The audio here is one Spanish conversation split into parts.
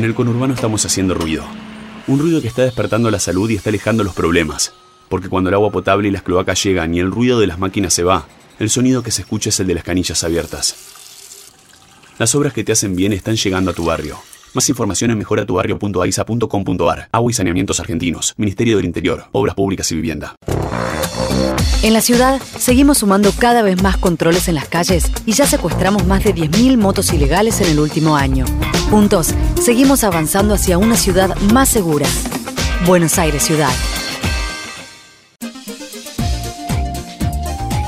En el conurbano estamos haciendo ruido. Un ruido que está despertando la salud y está alejando los problemas. Porque cuando el agua potable y las cloacas llegan y el ruido de las máquinas se va, el sonido que se escucha es el de las canillas abiertas. Las obras que te hacen bien están llegando a tu barrio. Más información en mejoratubarrio.aisa.com.ar. Agua y saneamientos argentinos. Ministerio del Interior. Obras públicas y vivienda. En la ciudad seguimos sumando cada vez más controles en las calles y ya secuestramos más de 10.000 motos ilegales en el último año. Juntos, seguimos avanzando hacia una ciudad más segura. Buenos Aires Ciudad.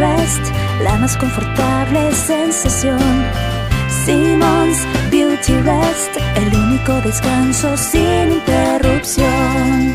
Rest, la más confortable sensación. Simmons Beauty Rest, el único descanso sin interrupción.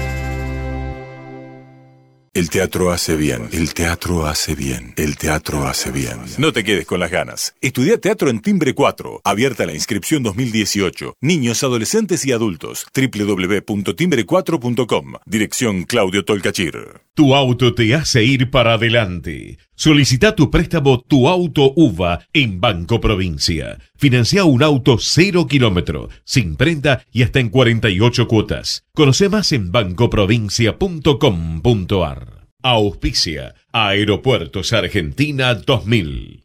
El teatro hace bien, el teatro hace bien, el teatro hace bien. No te quedes con las ganas. Estudia teatro en Timbre 4. Abierta la inscripción 2018. Niños, adolescentes y adultos. www.timbre4.com. Dirección Claudio Tolcachir. Tu auto te hace ir para adelante. Solicita tu préstamo Tu Auto UVA en Banco Provincia. Financia un auto cero kilómetro, sin prenda y hasta en 48 cuotas. Conoce más en bancoprovincia.com.ar. Auspicia Aeropuertos Argentina 2000.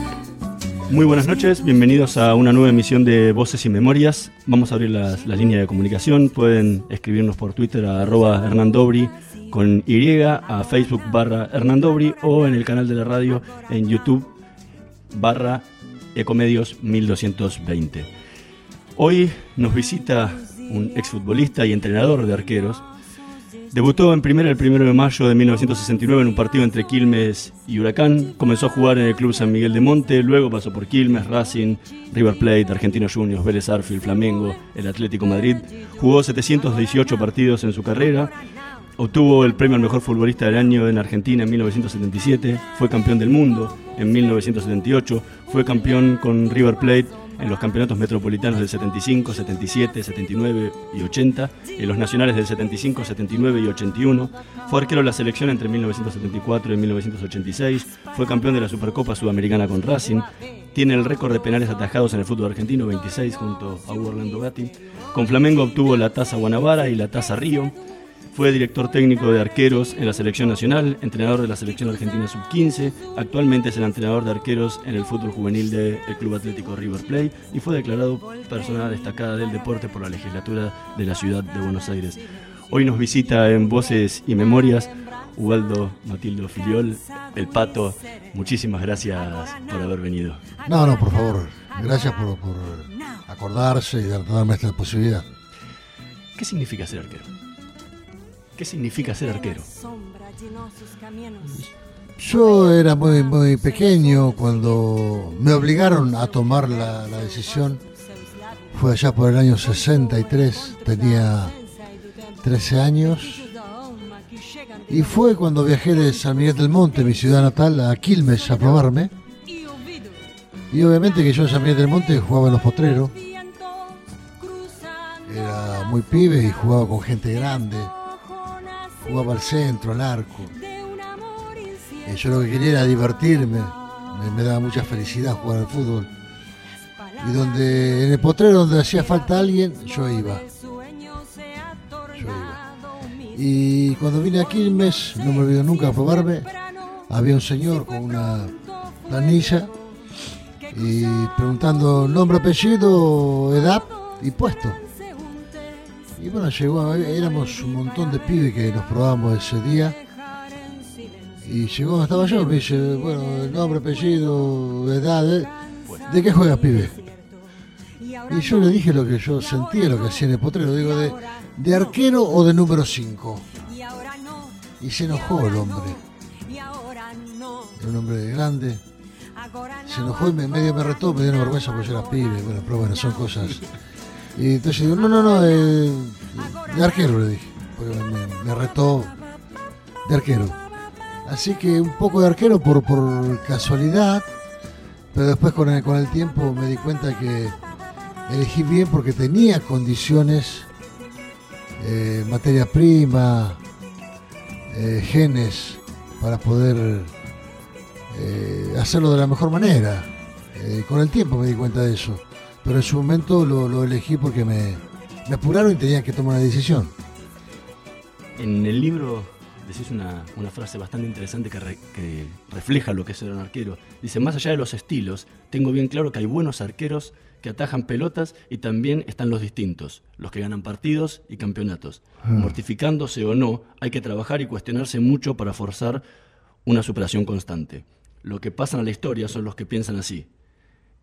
Muy buenas noches, bienvenidos a una nueva emisión de Voces y Memorias. Vamos a abrir las líneas de comunicación. Pueden escribirnos por Twitter a arroba hernandobri con Y, a Facebook barra hernandobri o en el canal de la radio en YouTube barra Ecomedios 1220. Hoy nos visita un exfutbolista y entrenador de arqueros. Debutó en primera el 1 de mayo de 1969 en un partido entre Quilmes y Huracán. Comenzó a jugar en el Club San Miguel de Monte, luego pasó por Quilmes, Racing, River Plate, Argentinos Juniors, Vélez Arfield, Flamengo, el Atlético Madrid. Jugó 718 partidos en su carrera. Obtuvo el premio al mejor futbolista del año en Argentina en 1977. Fue campeón del mundo en 1978. Fue campeón con River Plate en los campeonatos metropolitanos del 75, 77, 79 y 80, en los nacionales del 75, 79 y 81. Fue arquero de la selección entre 1974 y 1986. Fue campeón de la Supercopa Sudamericana con Racing. Tiene el récord de penales atajados en el fútbol argentino, 26 junto a Orlando Gatti. Con Flamengo obtuvo la Taza Guanabara y la Taza Río. Fue director técnico de arqueros en la selección nacional, entrenador de la selección argentina sub-15, actualmente es el entrenador de arqueros en el fútbol juvenil del Club Atlético River Plate y fue declarado persona destacada del deporte por la legislatura de la ciudad de Buenos Aires. Hoy nos visita en Voces y Memorias Ubaldo Matildo Filiol, el Pato. Muchísimas gracias por haber venido. No, no, por favor. Gracias por, por acordarse y darme esta posibilidad. ¿Qué significa ser arquero? ¿Qué significa ser arquero? Yo era muy, muy pequeño cuando me obligaron a tomar la, la decisión. Fue allá por el año 63, tenía 13 años. Y fue cuando viajé de San Miguel del Monte, mi ciudad natal, a Quilmes a probarme. Y obviamente que yo en San Miguel del Monte jugaba en los potreros. Era muy pibe y jugaba con gente grande. Jugaba al centro, al arco. Y yo lo que quería era divertirme. Me, me daba mucha felicidad jugar al fútbol. Y donde en el potrero donde hacía falta alguien, yo iba. Yo iba. Y cuando vine a Quilmes, no me olvido nunca probarme, había un señor con una planilla y preguntando nombre, apellido, edad y puesto. Y bueno, llegó, éramos un montón de pibes que nos probamos ese día. Y llegó estaba yo, me dice, bueno, nombre, apellido, edad, ¿eh? ¿de qué juega pibe? Y yo le dije lo que yo sentía, lo que hacía en el potrero, digo, de, de arquero o de número 5. Y se enojó el hombre. Era un hombre grande. Se enojó y me, medio me retó, me dio una vergüenza porque era pibe. Bueno, pero bueno, son cosas. Y entonces digo, no, no, no, de, arquero le dije. Porque me, retó de arquero. Así que un poco de arquero por, por casualidad, pero después con el, con el tiempo me di cuenta que elegí bien porque tenía condiciones, eh, materia prima, eh, genes para poder eh, hacerlo de la mejor manera. Con el tiempo me di cuenta de eso, pero en su momento lo, lo elegí porque me, me apuraron y tenía que tomar una decisión. En el libro decís una, una frase bastante interesante que, re- que refleja lo que es ser un arquero. Dice, más allá de los estilos, tengo bien claro que hay buenos arqueros que atajan pelotas y también están los distintos, los que ganan partidos y campeonatos. Mortificándose o no, hay que trabajar y cuestionarse mucho para forzar una superación constante. Lo que pasan a la historia son los que piensan así.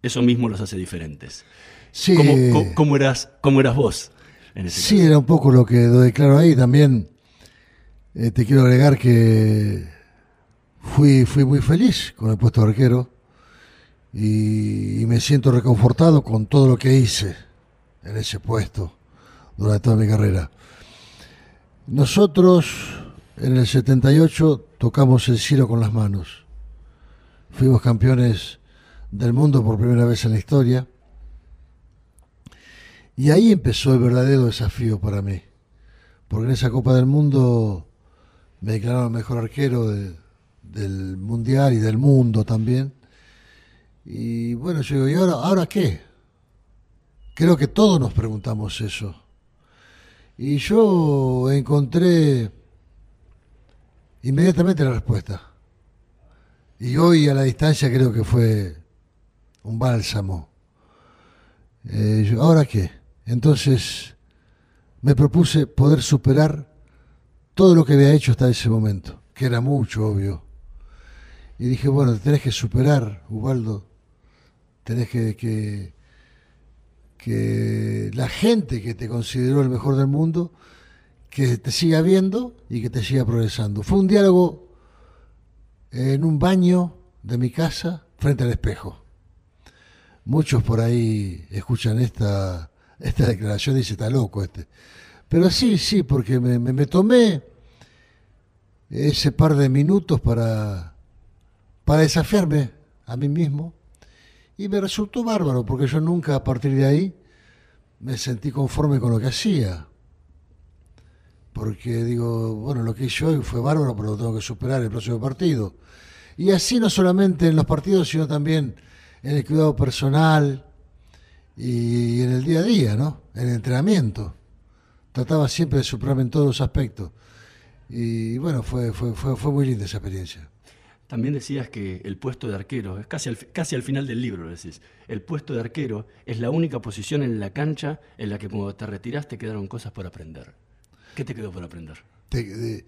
Eso mismo los hace diferentes. Sí, ¿Cómo, cómo- cómo eras, cómo eras vos? En ese Sí, caso? era un poco lo que doy claro ahí. También eh, te quiero agregar que fui, fui muy feliz con el puesto de arquero y, y me siento reconfortado con todo lo que hice en ese puesto durante toda mi carrera. Nosotros en el 78 tocamos el cielo con las manos. Fuimos campeones del mundo por primera vez en la historia. Y ahí empezó el verdadero desafío para mí. Porque en esa Copa del Mundo me declararon mejor arquero de- del Mundial y del mundo también. Y bueno, yo digo, ¿y ahora, ahora qué? Creo que todos nos preguntamos eso. Y yo encontré inmediatamente la respuesta. Y hoy a la distancia creo que fue un bálsamo. Eh, yo, ¿Ahora qué? Entonces me propuse poder superar todo lo que había hecho hasta ese momento, que era mucho, obvio. Y dije, bueno, te tenés que superar, Ubaldo. Tenés que, que, que la gente que te consideró el mejor del mundo, que te siga viendo y que te siga progresando. Fue un diálogo en un baño de mi casa frente al espejo. Muchos por ahí escuchan esta, esta declaración y dicen, está loco este. Pero sí, sí, porque me, tomé ese par de minutos para, para desafiarme a mí mismo y me resultó bárbaro, porque yo nunca a partir de ahí me sentí conforme con lo que hacía. Porque digo, bueno, lo que hice hoy fue bárbaro, pero lo tengo que superar el próximo partido. Y así no solamente en los partidos, sino también en el cuidado personal y en el día a día, ¿no? En el entrenamiento. Trataba siempre de superarme en todos los aspectos. Y bueno, fue, fue, fue, fue muy linda esa experiencia. También decías que el puesto de arquero, es casi al, casi al final del libro lo decís, el puesto de arquero es la única posición en la cancha en la que cuando te retiraste quedaron cosas por aprender. ¿Qué te quedó por aprender? Te- de-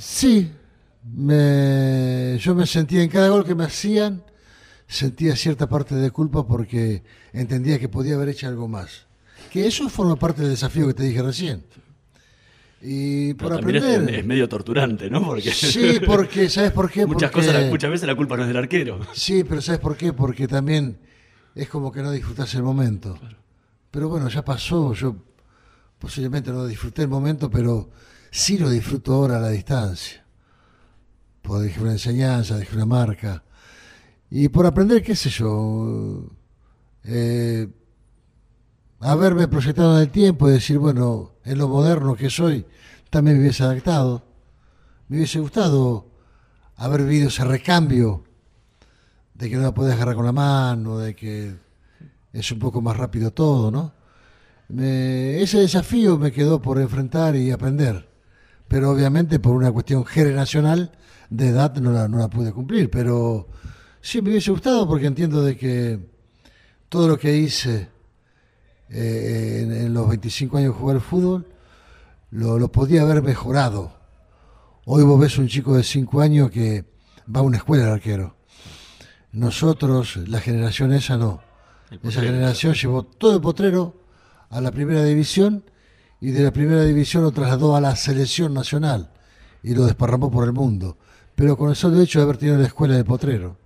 sí, me, yo me sentía en cada gol que me hacían, sentía cierta parte de culpa porque entendía que podía haber hecho algo más. Que eso forma parte del desafío que te dije recién. Y por también es- aprender. es, medio torturante, ¿no? Porque Sí, porque, ¿sabes por qué? muchas, Porque- cosas, muchas veces la culpa no es del arquero. Sí, pero ¿sabes por qué? Porque también es como que no disfrutas el momento. Pero bueno, ya pasó, yo posiblemente no disfruté el momento, pero sí lo disfruto ahora a la distancia. Porque dejé una enseñanza, dejé una marca. Y por aprender, qué sé yo, eh, haberme proyectado en el tiempo y decir, bueno, en lo moderno que soy, también me hubiese adaptado. Me hubiese gustado haber vivido ese recambio de que no la puedes agarrar con la mano, de que es un poco más rápido todo, ¿no? Ese desafío me quedó por enfrentar y aprender, pero obviamente por una cuestión generacional de edad no la, no la pude cumplir, pero Sí, me hubiese gustado porque entiendo de que todo lo que hice eh, en, en los 25 años de jugar al fútbol lo, lo podía haber mejorado. Hoy vos ves un chico de 5 años que va a una escuela de arquero. Nosotros, la generación esa no. Esa generación llevó todo el potrero a la primera división y de la primera división lo trasladó a la selección nacional y lo desparramó por el mundo. Pero con el solo hecho de haber tenido la escuela de potrero.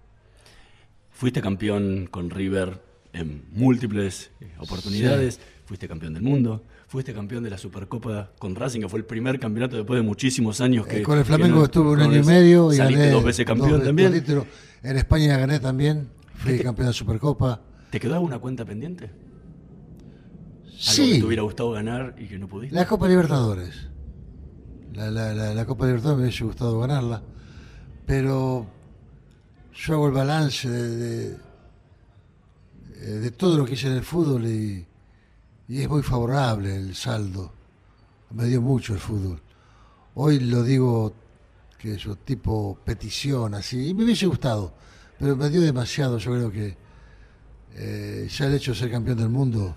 Fuiste campeón con River en múltiples eh, oportunidades, fuiste campeón del mundo, fuiste campeón de la Supercopa con Racing, que fue el primer campeonato después de muchísimos años que... Eh, con el Flamengo que no- estuve un año y medio y gané dos veces campeón dos- también. En España gané también, fui campeón de Supercopa. ¿Te quedó alguna cuenta pendiente? ¿Algo que Sí, te hubiera gustado ganar y que no pudiste? la Copa Libertadores. La, la- la- la Copa Libertadores me hubiese gustado ganarla, pero yo hago el balance eh, de todo lo que hice en el fútbol y, es muy favorable el saldo. Me dio mucho el fútbol. Hoy lo digo que yo tipo petición así, y me hubiese gustado, pero me dio demasiado, yo creo que eh, ya el hecho de ser campeón del mundo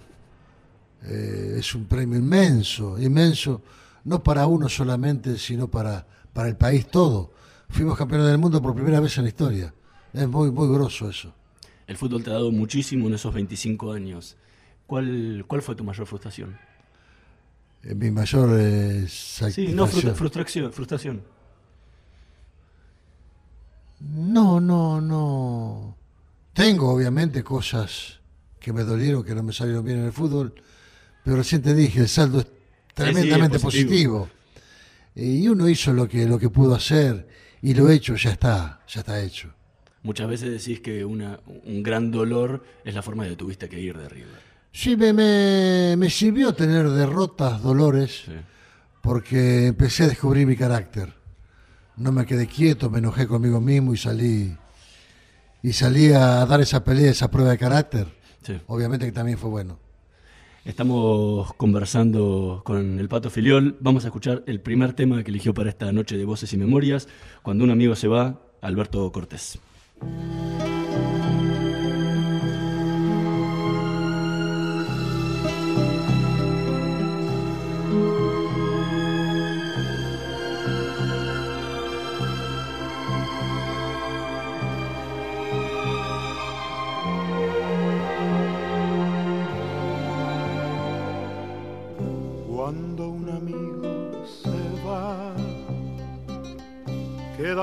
eh, es un premio inmenso, inmenso, no para uno solamente, sino para, para el país todo. Fuimos campeones del mundo por primera vez en la historia. Es muy, muy grosso eso. El fútbol te ha dado muchísimo en esos 25 años. ¿Cuál, cuál fue tu mayor frustración? Eh, mi mayor eh, Sí, no, frustra- frustración. frustración. No, no, no. Tengo obviamente cosas que me dolieron, que no me salieron bien en el fútbol, pero recién te dije, el saldo es tremendamente es positivo. positivo. Y uno hizo lo que, lo que pudo hacer y lo hecho ya está, ya está hecho. Muchas veces decís que una, un gran dolor es la forma de que tuviste que ir de River. Sí, me, me, me sirvió tener derrotas, dolores, Sí. porque empecé a descubrir mi carácter. No me quedé quieto, me enojé conmigo mismo y salí y salí a dar esa pelea, esa prueba de carácter. Sí. Obviamente que también fue bueno. Estamos conversando con el Pato Filiol. Vamos a escuchar el primer tema que eligió para esta noche de Voces y Memorias. Cuando un amigo se va, Alberto Cortés. Cuando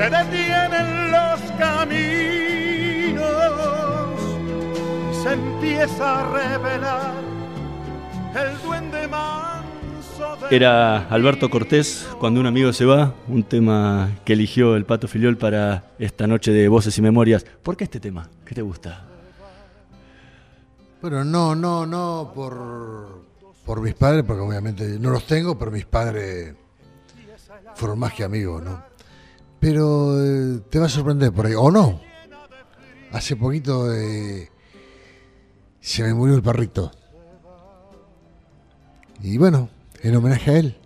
se detienen los caminos y se empieza a revelar el duende manso de Era Alberto Cortés, Cuando un amigo se va, un tema que eligió el Pato Filiol para esta noche de Voces y Memorias. ¿Por qué este tema? ¿Qué te gusta? Bueno, no, no, no por, por mis padres, porque obviamente no los tengo, pero mis padres fueron más que amigos, ¿no? Pero eh, te va a sorprender por ahí, o no. Hace poquito eh, se me murió el perrito. Y bueno, en homenaje a él,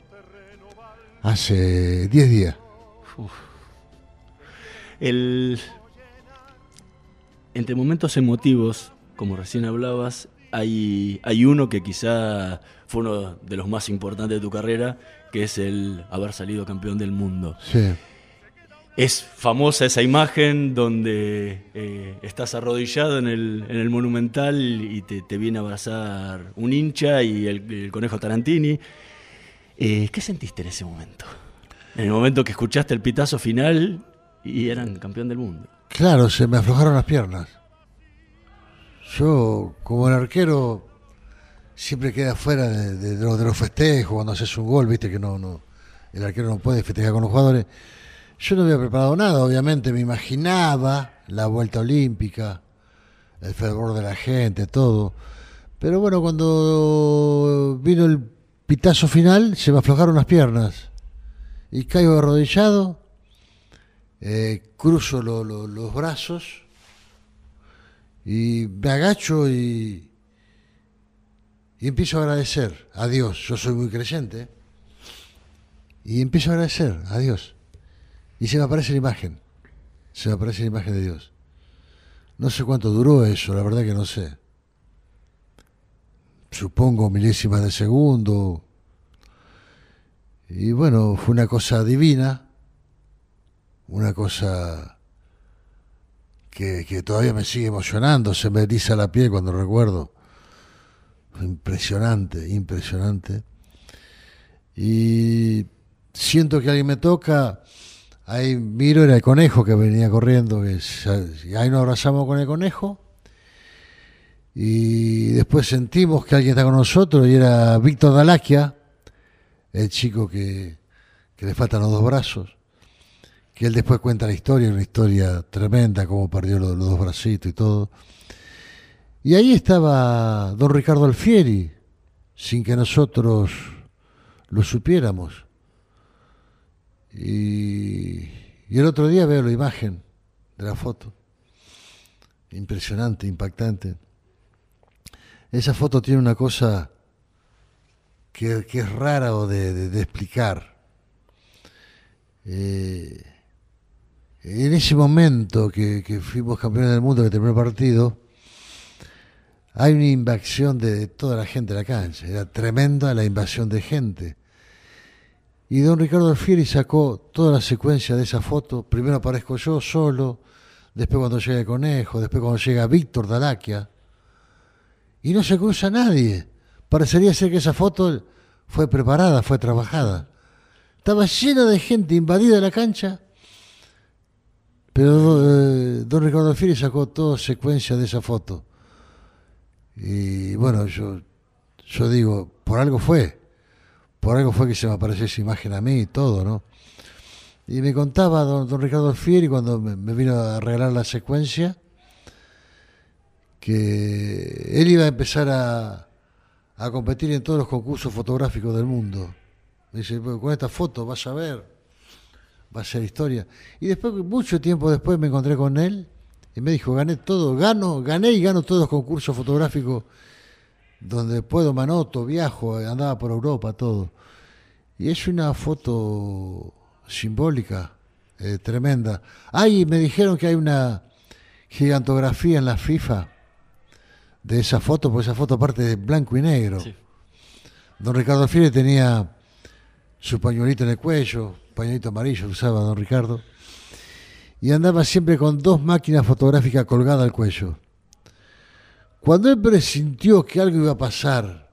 hace 10 días. El... Entre momentos emotivos, como recién hablabas, hay, hay uno que quizá fue uno de los más importantes de tu carrera, que es el haber salido campeón del mundo. Sí. Es famosa esa imagen donde eh, estás arrodillado en el, en el Monumental y te, te, viene a abrazar un hincha y el, conejo Tarantini. Eh, ¿Qué sentiste en ese momento? En el momento que escuchaste el pitazo final y eran campeón del mundo. Claro, se me aflojaron las piernas. Yo, como el arquero, siempre queda fuera de, de, de, los, de los festejos, cuando haces un gol, viste que no, no, el arquero no puede festejar con los jugadores. Yo no había preparado nada, obviamente me imaginaba la vuelta olímpica, el fervor de la gente, todo. Pero bueno, cuando vino el pitazo final, se me aflojaron las piernas. Y caigo arrodillado, eh, cruzo lo, lo, los brazos y me agacho y, y empiezo a agradecer a Dios. Yo soy muy creyente. Y empiezo a agradecer a Dios. Y se me aparece la imagen. Se me aparece la imagen de Dios. No sé cuánto duró eso, la verdad que no sé. Supongo milésimas de segundo. Y bueno, fue una cosa divina. Una cosa que, que todavía me sigue emocionando. Se me eriza la piel cuando recuerdo. Impresionante, impresionante. Y siento que alguien me toca, ahí miro, era el conejo que venía corriendo, que ahí nos abrazamos con el conejo, y después sentimos que alguien está con nosotros, y era Víctor Dalaquia, el chico que, que le faltan los dos brazos, que él después cuenta la historia, una historia tremenda, cómo perdió los, los dos bracitos y todo. Y ahí estaba don Ricardo Alfieri, sin que nosotros lo supiéramos. Y, el otro día veo la imagen de la foto. Impresionante, impactante. Esa foto tiene una cosa que, que es rara o de, explicar. Eh, en ese momento que, fuimos campeones del mundo, que terminó partido, hay una invasión de toda la gente de la cancha. Era tremenda la invasión de gente y don Ricardo Alfieri sacó toda la secuencia de esa foto. Primero aparezco yo solo, después cuando llega el conejo, después cuando llega Víctor Dalaquia. Y no se cruza nadie. Parecería ser que esa foto fue preparada, fue trabajada. Estaba llena de gente invadida la cancha. Pero eh, don Ricardo Alfieri sacó toda secuencia de esa foto. Y bueno, yo, yo digo, por algo fue por algo fue que se me apareció esa imagen a mí y todo, ¿no? Y me contaba don, don Ricardo Alfieri cuando me, me, vino a regalar la secuencia que él iba a empezar a, a competir en todos los concursos fotográficos del mundo. Me dice, con esta foto vas a ver, va a ser historia. Y después, mucho tiempo después, me encontré con él y me dijo, gané todo, gano, gané y gano todos los concursos fotográficos donde puedo manoto, viajo, andaba por Europa, todo. Y es una foto simbólica, eh, tremenda. Ay, me dijeron que hay una gigantografía en la FIFA de esa foto, porque esa foto parte de blanco y negro. Sí. Don Ricardo Fiere tenía su pañuelito en el cuello, pañuelito amarillo usaba don Ricardo, y andaba siempre con dos máquinas fotográficas colgadas al cuello. Cuando él presintió que algo iba a pasar,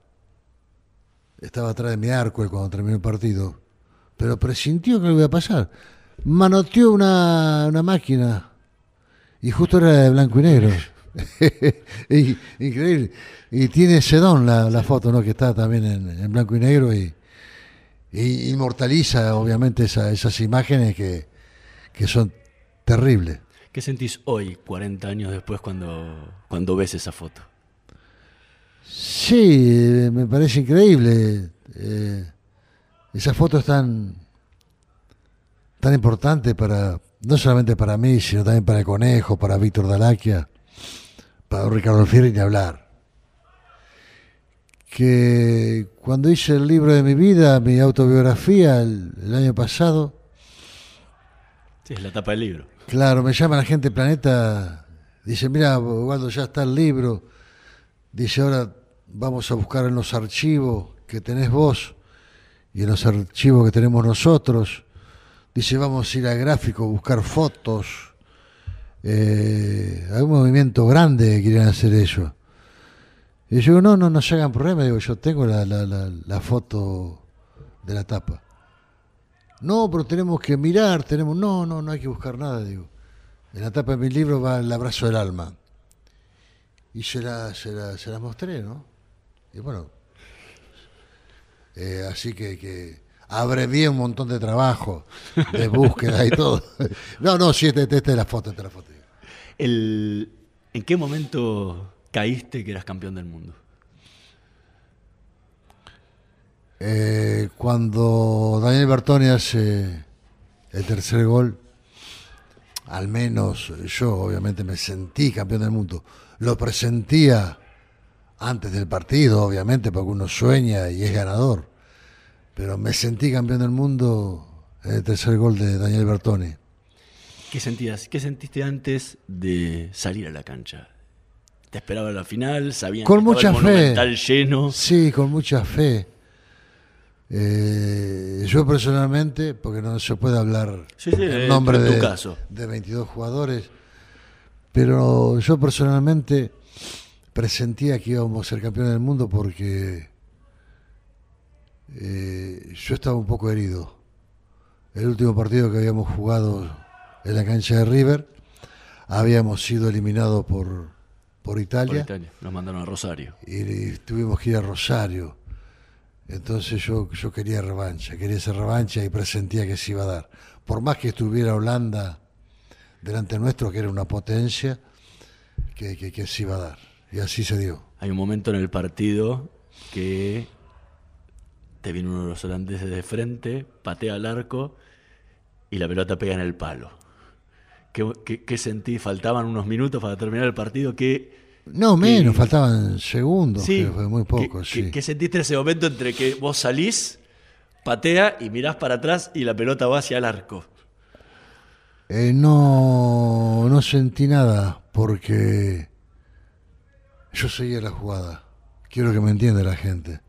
estaba atrás de mi arco cuando terminó el partido, pero presintió que algo iba a pasar. Manoteó una, una máquina y justo era de blanco y negro. Increíble. Y tiene sedón la, la, foto, ¿no? Que está también en, en blanco y negro y, y inmortaliza, obviamente, esa, esas imágenes que, que son terribles. ¿Qué sentís hoy, 40 años después, cuando, cuando ves esa foto? Sí, me parece increíble. Eh, esa foto es tan, tan importante para, no solamente para mí, sino también para el Conejo, para Víctor Dalaquia, para Ricardo Fierri, ni hablar. Que cuando hice el libro de mi vida, mi autobiografía, el, el año pasado. Sí, es la tapa del libro. Claro, me llama la gente Planeta, dice, mira, Waldo, ya está el libro, dice, ahora vamos a buscar en los archivos que tenés vos y en los archivos que tenemos nosotros, dice vamos a ir al gráfico a buscar fotos. Eh, hay un movimiento grande que quieren hacer ellos. Y yo digo, no, no, no se hagan problema, digo, yo tengo la foto de la tapa. No, pero tenemos que mirar, tenemos, no, no, no hay que buscar nada, digo. En la tapa de mi libro va el abrazo del alma. Y se la, se la, se la mostré, ¿no? Y bueno, eh, así que, que abrevié un montón de trabajo, de búsqueda y todo. No, no, sí, esta este, este es la foto, esta es la foto. ¿En qué momento caíste que eras campeón del mundo? Eh, cuando Daniel Bertoni hace el tercer gol, al menos yo obviamente me sentí campeón del mundo. Lo presentía antes del partido, obviamente, porque uno sueña y es ganador. Pero me sentí campeón del mundo en el tercer gol de Daniel Bertoni. ¿Qué sentías? ¿Qué sentiste antes de salir a la cancha? ¿Te esperaba la final? ¿Sabían con que mucha el fe. lleno? Sí, con mucha fe. Eh, yo personalmente, porque no se puede hablar sí, sí, en nombre en tu de, caso. de 22 jugadores, pero yo personalmente presentía que íbamos a ser campeones del mundo porque eh, yo estaba un poco herido. El último partido que habíamos jugado en la cancha de River, habíamos sido eliminados por, por Italia. Por Italia. Nos mandaron a Rosario. Y, y tuvimos que ir a Rosario. Entonces yo, yo quería revancha, quería esa revancha y presentía que se iba a dar. Por más que estuviera Holanda delante nuestro, que era una potencia, que, que, que se iba a dar. Y así se dio. Hay un momento en el partido que te viene uno de los holandeses de frente, patea al arco y la pelota pega en el palo. ¿Qué, qué, sentí? Faltaban unos minutos para terminar el partido. ¿Qué, no, menos, faltaban segundos, Sí, que fue muy poco, ¿Qué, sí. qué- qué sentiste en ese momento entre que vos salís, patea y mirás para atrás y la pelota va hacia el arco? Eh, no, no sentí nada porque yo seguía la jugada. Quiero que me entienda la gente.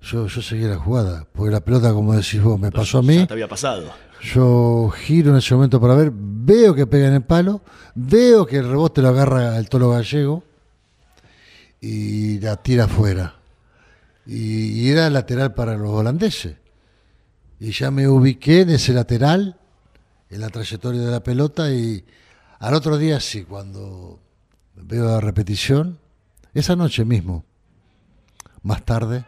Yo, yo seguía la jugada, porque la pelota, como decís vos, me pasó a mí. Ya te había pasado. Yo giro en ese momento para ver, veo que pega en el palo, veo que el rebote lo agarra el tolo gallego y la tira afuera. Y, y era lateral para los holandeses. Y ya me ubiqué en ese lateral, en la trayectoria de la pelota, y al otro día sí, cuando veo la repetición, esa noche mismo, más tarde,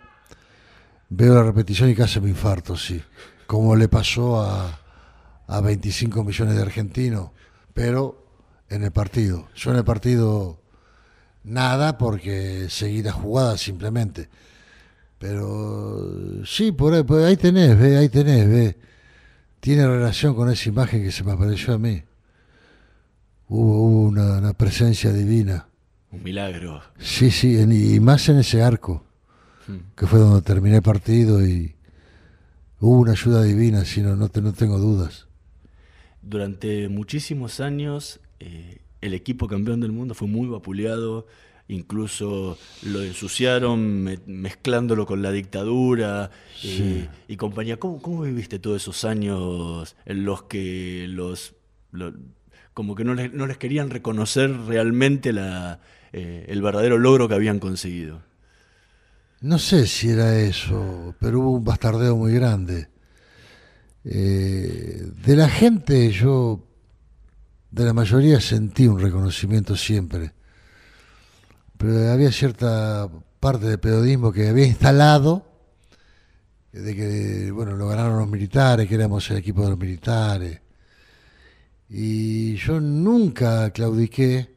veo la repetición y casi me infarto, sí. Como le pasó a, a 25 millones de argentinos, pero en el partido. Yo en el partido nada porque seguí la jugada simplemente. Pero sí, por ahí, por ahí tenés, ve, ahí tenés, ve. Tiene relación con esa imagen que se me apareció a mí. Hubo, hubo una, una presencia divina. Un milagro. Sí, sí, en- y más en ese arco, que fue donde terminé el partido y hubo una ayuda divina, si no, te- no tengo dudas. Durante muchísimos años, eh, el equipo campeón del mundo fue muy vapuleado, incluso lo ensuciaron me- mezclándolo con la dictadura eh, y compañía. ¿Cómo, ¿Cómo viviste todos esos años en los que los... lo- como que no les, no les querían reconocer realmente la, eh, el verdadero logro que habían conseguido? No sé si era eso, pero hubo un bastardeo muy grande. Eh, de la gente yo, de la mayoría sentí un reconocimiento siempre, pero había cierta parte del periodismo que había instalado de que, bueno, lo ganaron los militares, que éramos el equipo de los militares. Y yo nunca claudiqué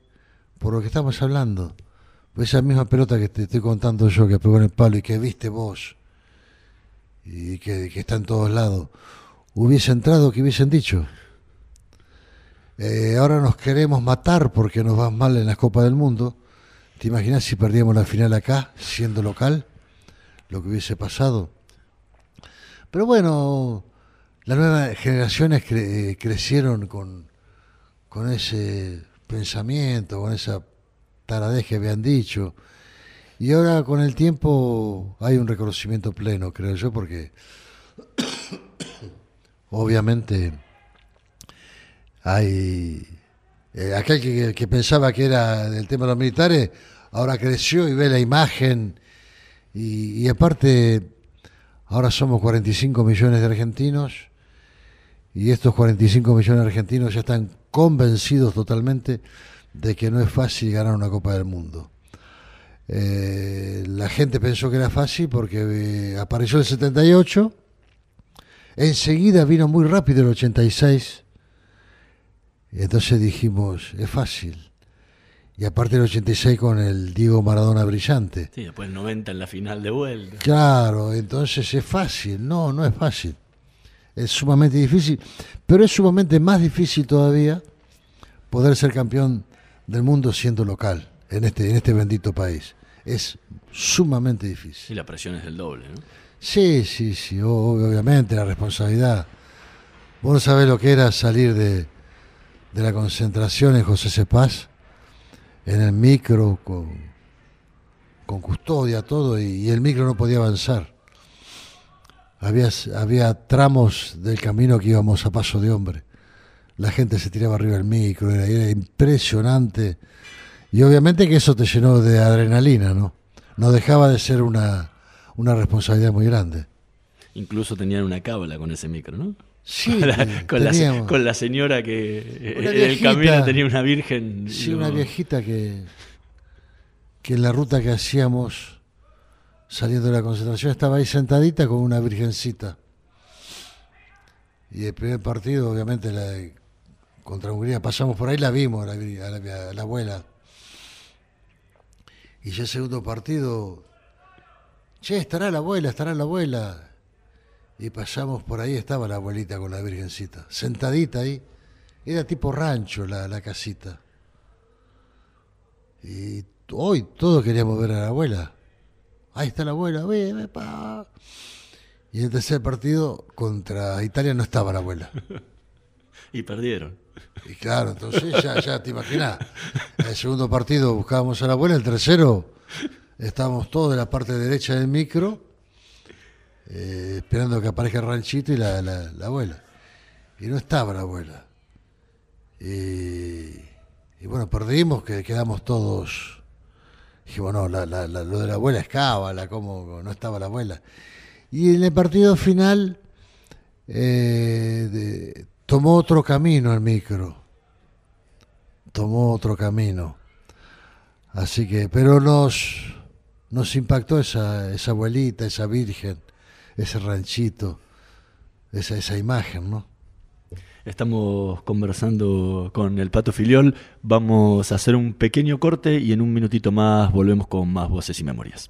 por lo que estamos hablando. Esa misma pelota que te estoy contando yo, que pegó en el palo y que viste vos, y que, que está en todos lados, hubiese entrado, que hubiesen dicho. Eh, ahora nos queremos matar porque nos va mal en las Copas del Mundo. ¿Te imaginas si perdíamos la final acá, siendo local? Lo que hubiese pasado. Pero bueno, las nuevas generaciones eh, crecieron con, con ese pensamiento, con esa taradez que habían dicho. Y ahora con el tiempo hay un reconocimiento pleno, creo yo, porque obviamente hay eh, aquel que, pensaba que era del tema de los militares, ahora creció y ve la imagen y, y aparte ahora somos 45 millones de argentinos y estos 45 millones de argentinos ya están convencidos totalmente de que no es fácil ganar una Copa del Mundo. Eh, la gente pensó que era fácil porque eh, apareció el 78, enseguida vino muy rápido el 86, y entonces dijimos, es fácil. Y aparte el 86 con el Diego Maradona brillante. Sí, después el 90 en la final de vuelta. Claro, entonces es fácil. No, no es fácil. Es sumamente difícil, pero es sumamente más difícil todavía poder ser campeón del mundo siendo local en este, en este bendito país. Es sumamente difícil. Y la presión es del doble, ¿no? Sí, sí, sí, ob- obviamente la responsabilidad. Vos no sabés lo que era salir de, de la concentración en José Cepaz, en el micro, con, con custodia, todo, y, y el micro no podía avanzar. Había, había tramos del camino que íbamos a paso de hombre. La gente se tiraba arriba del micro, era, era impresionante. Y obviamente que eso te llenó de adrenalina, ¿no? No dejaba de ser una, una responsabilidad muy grande. Incluso tenían una cábala con ese micro, ¿no? Sí, con, la, ten- con la- teníamos. con la señora que eh, en el camino tenía una virgen. Sí, una viejita que, que en la ruta que hacíamos saliendo de la concentración estaba ahí sentadita con una virgencita. Y el primer partido, obviamente, la de- contra Hungría, pasamos por ahí, la vimos, a la, abuela. Y ya el segundo partido, che, estará la abuela, estará la abuela. Y pasamos por ahí, estaba la abuelita con la virgencita, sentadita ahí. Era tipo rancho la, la casita. Y hoy todos queríamos ver a la abuela. Ahí está la abuela, ve, ve, pa. Y en el tercer partido contra Italia no estaba la abuela. Y perdieron. Y claro, entonces ya, ya te imaginas. El segundo partido buscábamos a la abuela, el tercero estábamos todos de la parte derecha del micro, eh, esperando que aparezca el ranchito y la, la- la abuela. Y no estaba la abuela. Y, bueno, perdimos, que quedamos todos. Dijimos, no, la- la- la- lo de la abuela es cábala, como no estaba la abuela. Y en el partido final eh, tomó otro camino el micro. Tomó otro camino. Así que, pero nos, nos impactó esa, esa abuelita, esa virgen, ese ranchito, esa, esa imagen, ¿no? Estamos conversando con el Pato Filiol. Vamos a hacer un pequeño corte y en un minutito más volvemos con más voces y memorias.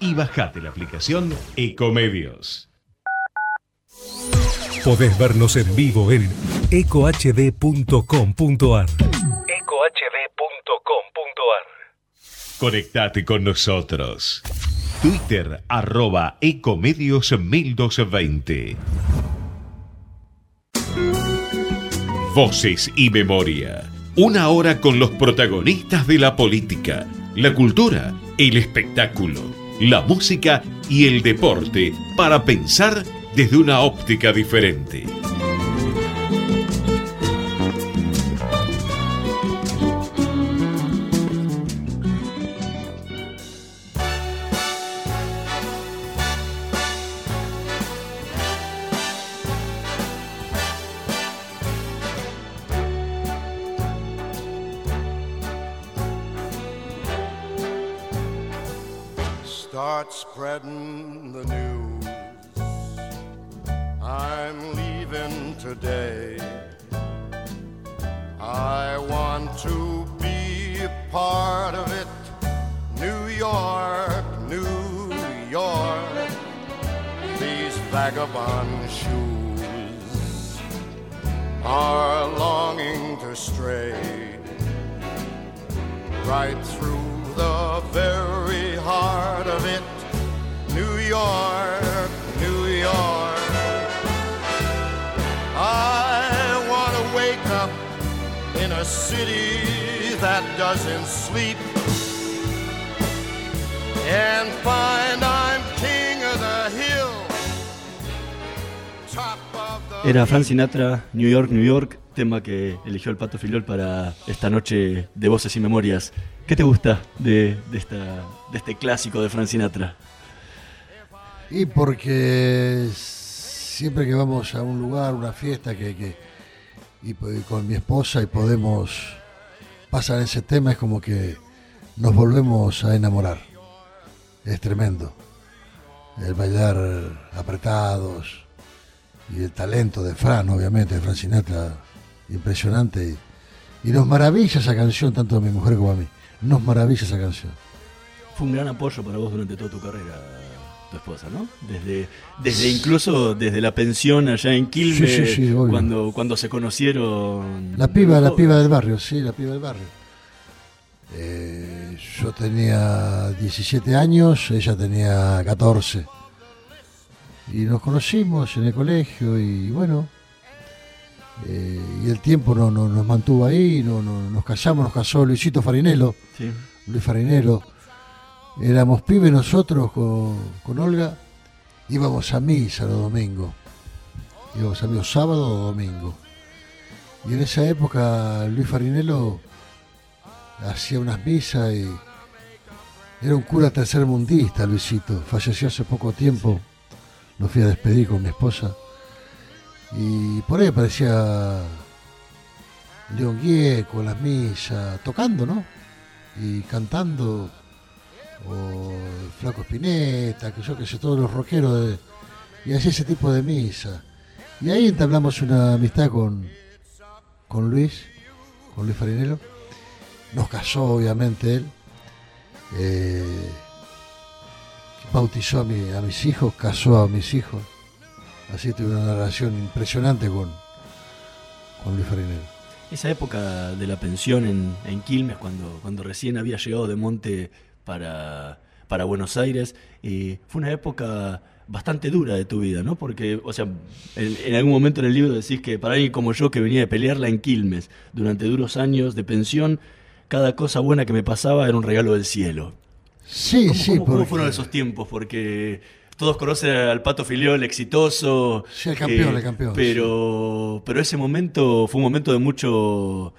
y bajate la aplicación Ecomedios. Podés vernos en vivo en ecohd.com.ar. ecohd.com.ar Conectate con nosotros. Twitter arroba Ecomedios 1220. Voces y memoria. Una hora con los protagonistas de la política, la cultura, el espectáculo, la música y el deporte para pensar desde una óptica diferente. Today. I want to be a part of it. New York, New York. These vagabond shoes are longing to stray right through the very heart of it. New York, city that doesn't sleep and find I'm king of the hill. Top of the Era Frank Sinatra, New York, New York, tema que eligió el Pato Filiol para esta noche de Voces y Memorias. ¿Qué te gusta de, de esta, de este clásico de Frank Sinatra? Y porque siempre que vamos a un lugar, una fiesta, que, que- y, con mi esposa y podemos pasar ese tema, es como que nos volvemos a enamorar. Es tremendo. El bailar apretados y el talento de Fran, obviamente, de Fran Sinatra, impresionante. Y nos maravilla esa canción, tanto a mi mujer como a mí. Nos maravilla esa canción. Fue un gran apoyo para vos durante toda tu carrera, tu esposa, ¿no? Desde, desde incluso desde la pensión allá en Quilmes, Sí, sí, sí, cuando, cuando se conocieron. La piba, la piba del barrio, sí, la piba del barrio. Eh, yo tenía 17 años, ella tenía 14. Y nos conocimos en el colegio y bueno, eh, y el tiempo no, no- nos mantuvo ahí, no, no- nos casamos, nos casó Luisito Farinelo, Sí. Luis Farinelo. Éramos pibes nosotros con, con Olga, íbamos a misa los domingos. Íbamos a misa sábado o domingo. Y en esa época Luis Farinelo hacía unas misas y era un cura tercermundista, Luisito. Falleció hace poco tiempo. Lo fui a despedir con mi esposa. Y por ahí aparecía León Gieco las misas, tocando, ¿no? Y cantando. O Flaco Espineta, que yo que sé, todos los rockeros. de- y hacía ese tipo de misa. Y ahí entablamos una amistad con, con Luis, con Luis Farinelo. Nos casó, obviamente, él. Eh, bautizó a, mi- a mis hijos, casó a mis hijos. Así tuve una relación impresionante con, con Luis Farinelo. Esa época de la pensión en, en Quilmes, cuando, cuando recién había llegado de Monte para, para Buenos Aires, eh, fue una época bastante dura de tu vida, ¿no? Porque, o sea, en, en algún momento en el libro decís que para alguien como yo que venía de pelearla en Quilmes durante duros años de pensión, cada cosa buena que me pasaba era un regalo del cielo. Sí, ¿Cómo, sí, cómo- cómo porque- fueron esos tiempos? Porque todos conocen al Pato Filiol exitoso. eh, Sí, el campeón, el campeón, Pero, pero ese momento fue un momento de mucho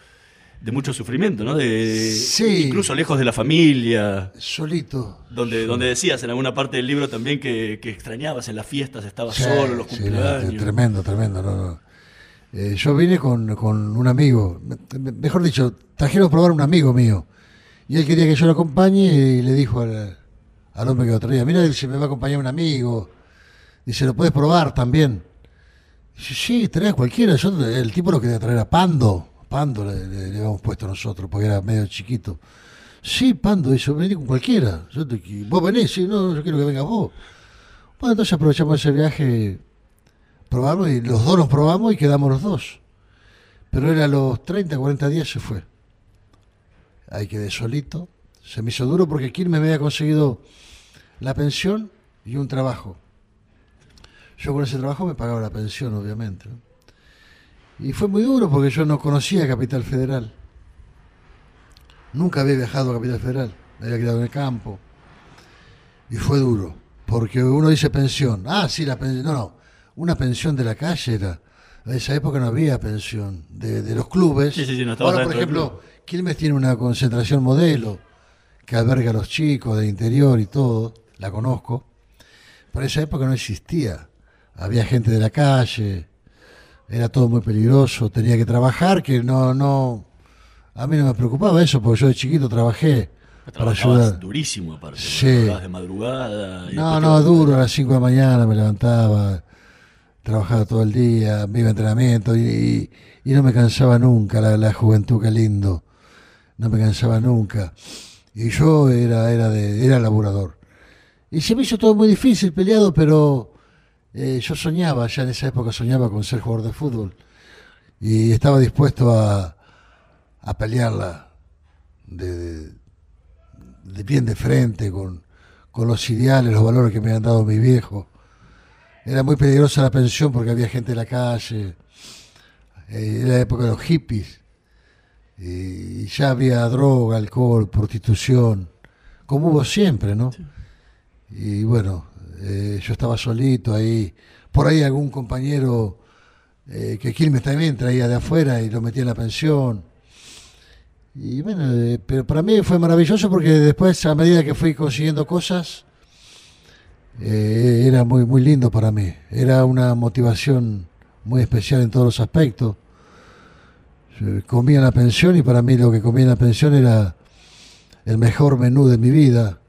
de mucho sufrimiento, ¿no? De, Sí. Incluso lejos de la familia. Solito. Donde, donde decías en alguna parte del libro también que, que extrañabas en las fiestas, estabas Sí, solo, los sí, cumpleaños. tremendo, tremendo. No, no. Eh, yo vine con, con un amigo, me- me- mejor dicho, trajeron a probar un amigo mío. Y él quería que yo lo acompañe y le dijo al, al hombre que lo traía, mira, dice, me va a acompañar un amigo. Dice, lo puedes probar también. Dice, sí, trae a cualquiera. Yo, el tipo lo quería traer a Pando. Pando le, le- habíamos puesto nosotros porque era medio chiquito. Sí, Pando, dice, vení con cualquiera. Vos venís, sí, no, yo quiero que vengas vos. Bueno, entonces aprovechamos ese viaje, probamos y los dos nos probamos y quedamos los dos. Pero él a los 30, 40 días se fue. Ahí quedé solito. Se me hizo duro porque Quilmes me había conseguido la pensión y un trabajo. Yo con ese trabajo me pagaba la pensión, obviamente. Y fue muy duro porque yo no conocía Capital Federal. Nunca había viajado a Capital Federal. Me había quedado en el campo. Y fue duro, porque uno dice pensión. Ah, sí, la pensión. No, no, una pensión de la calle era. En esa época no había pensión de, de los clubes. Sí, sí, sí, no Ahora, por ejemplo, Quilmes tiene una concentración modelo que alberga a los chicos del interior y todo. La conozco. Pero en esa época no existía. Había gente de la calle. Era todo muy peligroso. Tenía que trabajar, que no, no. A mí no me preocupaba eso, porque yo de chiquito trabajé para ayudar. durísimo aparte. Sí. De madrugada. y No, no, duro, a las 5 de la mañana me levantaba, trabajaba todo el día, me iba a entrenamiento y, y- y no me cansaba nunca la, la juventud, qué lindo. No me cansaba nunca. Y yo era, era, de, era laburador. Y se me hizo todo muy difícil, peleado, pero eh, yo soñaba, ya en esa época soñaba con ser jugador de fútbol. Y estaba dispuesto a, a pelearla de, de- de bien de frente, con, con los ideales, los valores que me han dado mis viejos. Era muy peligrosa la pensión porque había gente en la calle. Eh, era la época de los hippies. Y ya había droga, alcohol, prostitución, como hubo siempre, ¿no? Y bueno, eh, yo estaba solito ahí. Por ahí algún compañero eh, que Quilmes también traía de afuera y lo metía en la pensión. Y bueno, eh, pero para mí fue maravilloso porque después, a medida que fui consiguiendo cosas, era muy, muy lindo para mí. Era una motivación muy especial en todos los aspectos. Comía en la pensión y para mí lo que comía en la pensión era el mejor menú de mi vida.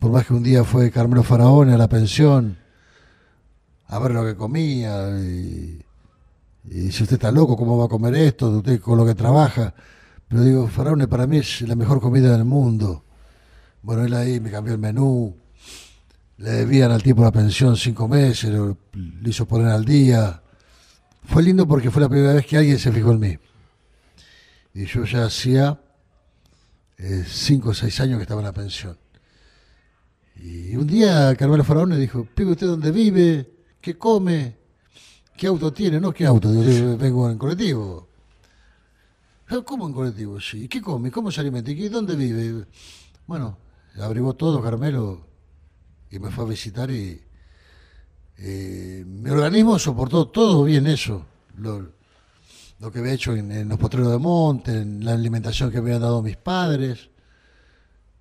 Por más que un día fue Carmelo Faraón a la pensión a ver lo que comía. Y, si usted está loco, ¿cómo va a comer esto? Usted con lo que trabaja. Pero digo, Faraone para mí es la mejor comida del mundo. Bueno, él ahí me cambió el menú. Le debían al tipo la pensión cinco meses, lo, le hizo poner al día. Fue lindo porque fue la primera vez que alguien se fijó en mí. Y yo ya hacía eh, cinco o seis años que estaba en la pensión. Y un día Carmelo Faraón le dijo, pibe, ¿usted dónde vive? ¿Qué come? ¿Qué auto tiene? No, ¿qué auto? Yo vengo en colectivo. "Ah, ¿Cómo en colectivo? Sí. ¿Y qué come? ¿Cómo se alimenta? ¿Y dónde vive? Bueno, abrigó todo Carmelo y me fue a visitar y eh, mi organismo soportó todo bien eso. Lo, lo que había hecho en, en los potreros de monte, en la alimentación que me habían dado mis padres,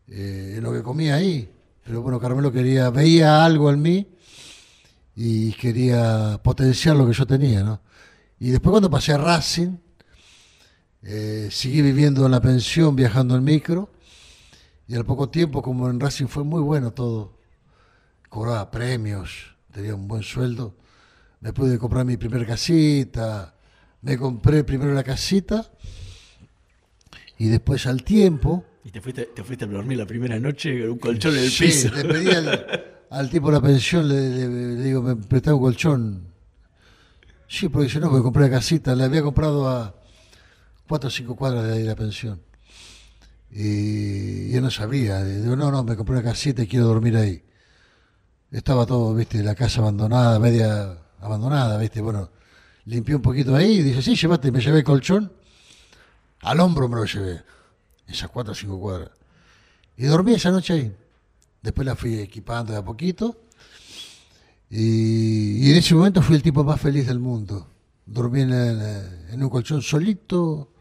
eh, en lo que comía ahí. Pero bueno, Carmelo quería, veía algo en mí y quería potenciar lo que yo tenía, ¿no? Y después cuando pasé a Racing, eh, seguí viviendo en la pensión, viajando en micro, y al poco tiempo, como en Racing fue muy bueno todo, cobraba premios, tenía un buen sueldo, me pude comprar mi primer casita, me compré primero la casita, y después al tiempo, Y te fuiste, te fuiste a dormir la primera noche con un colchón en el Sí, piso. le pedí al, al tipo de la pensión, le, le- le digo, me prestaba un colchón. Sí, porque dice, no, porque compré la casita, le había comprado a cuatro o cinco cuadras de ahí la pensión. Y yo no sabía, le digo, no, no, me compré una casita y quiero dormir ahí. Estaba todo, viste, la casa abandonada, media abandonada, viste, bueno, limpié un poquito ahí y dice, sí, llévate, me llevé el colchón, al hombro me lo llevé, esas cuatro o cinco cuadras. Y dormí esa noche ahí. Después la fui equipando de a poquito. Y, en ese momento fui el tipo más feliz del mundo. Dormí en, un colchón solito,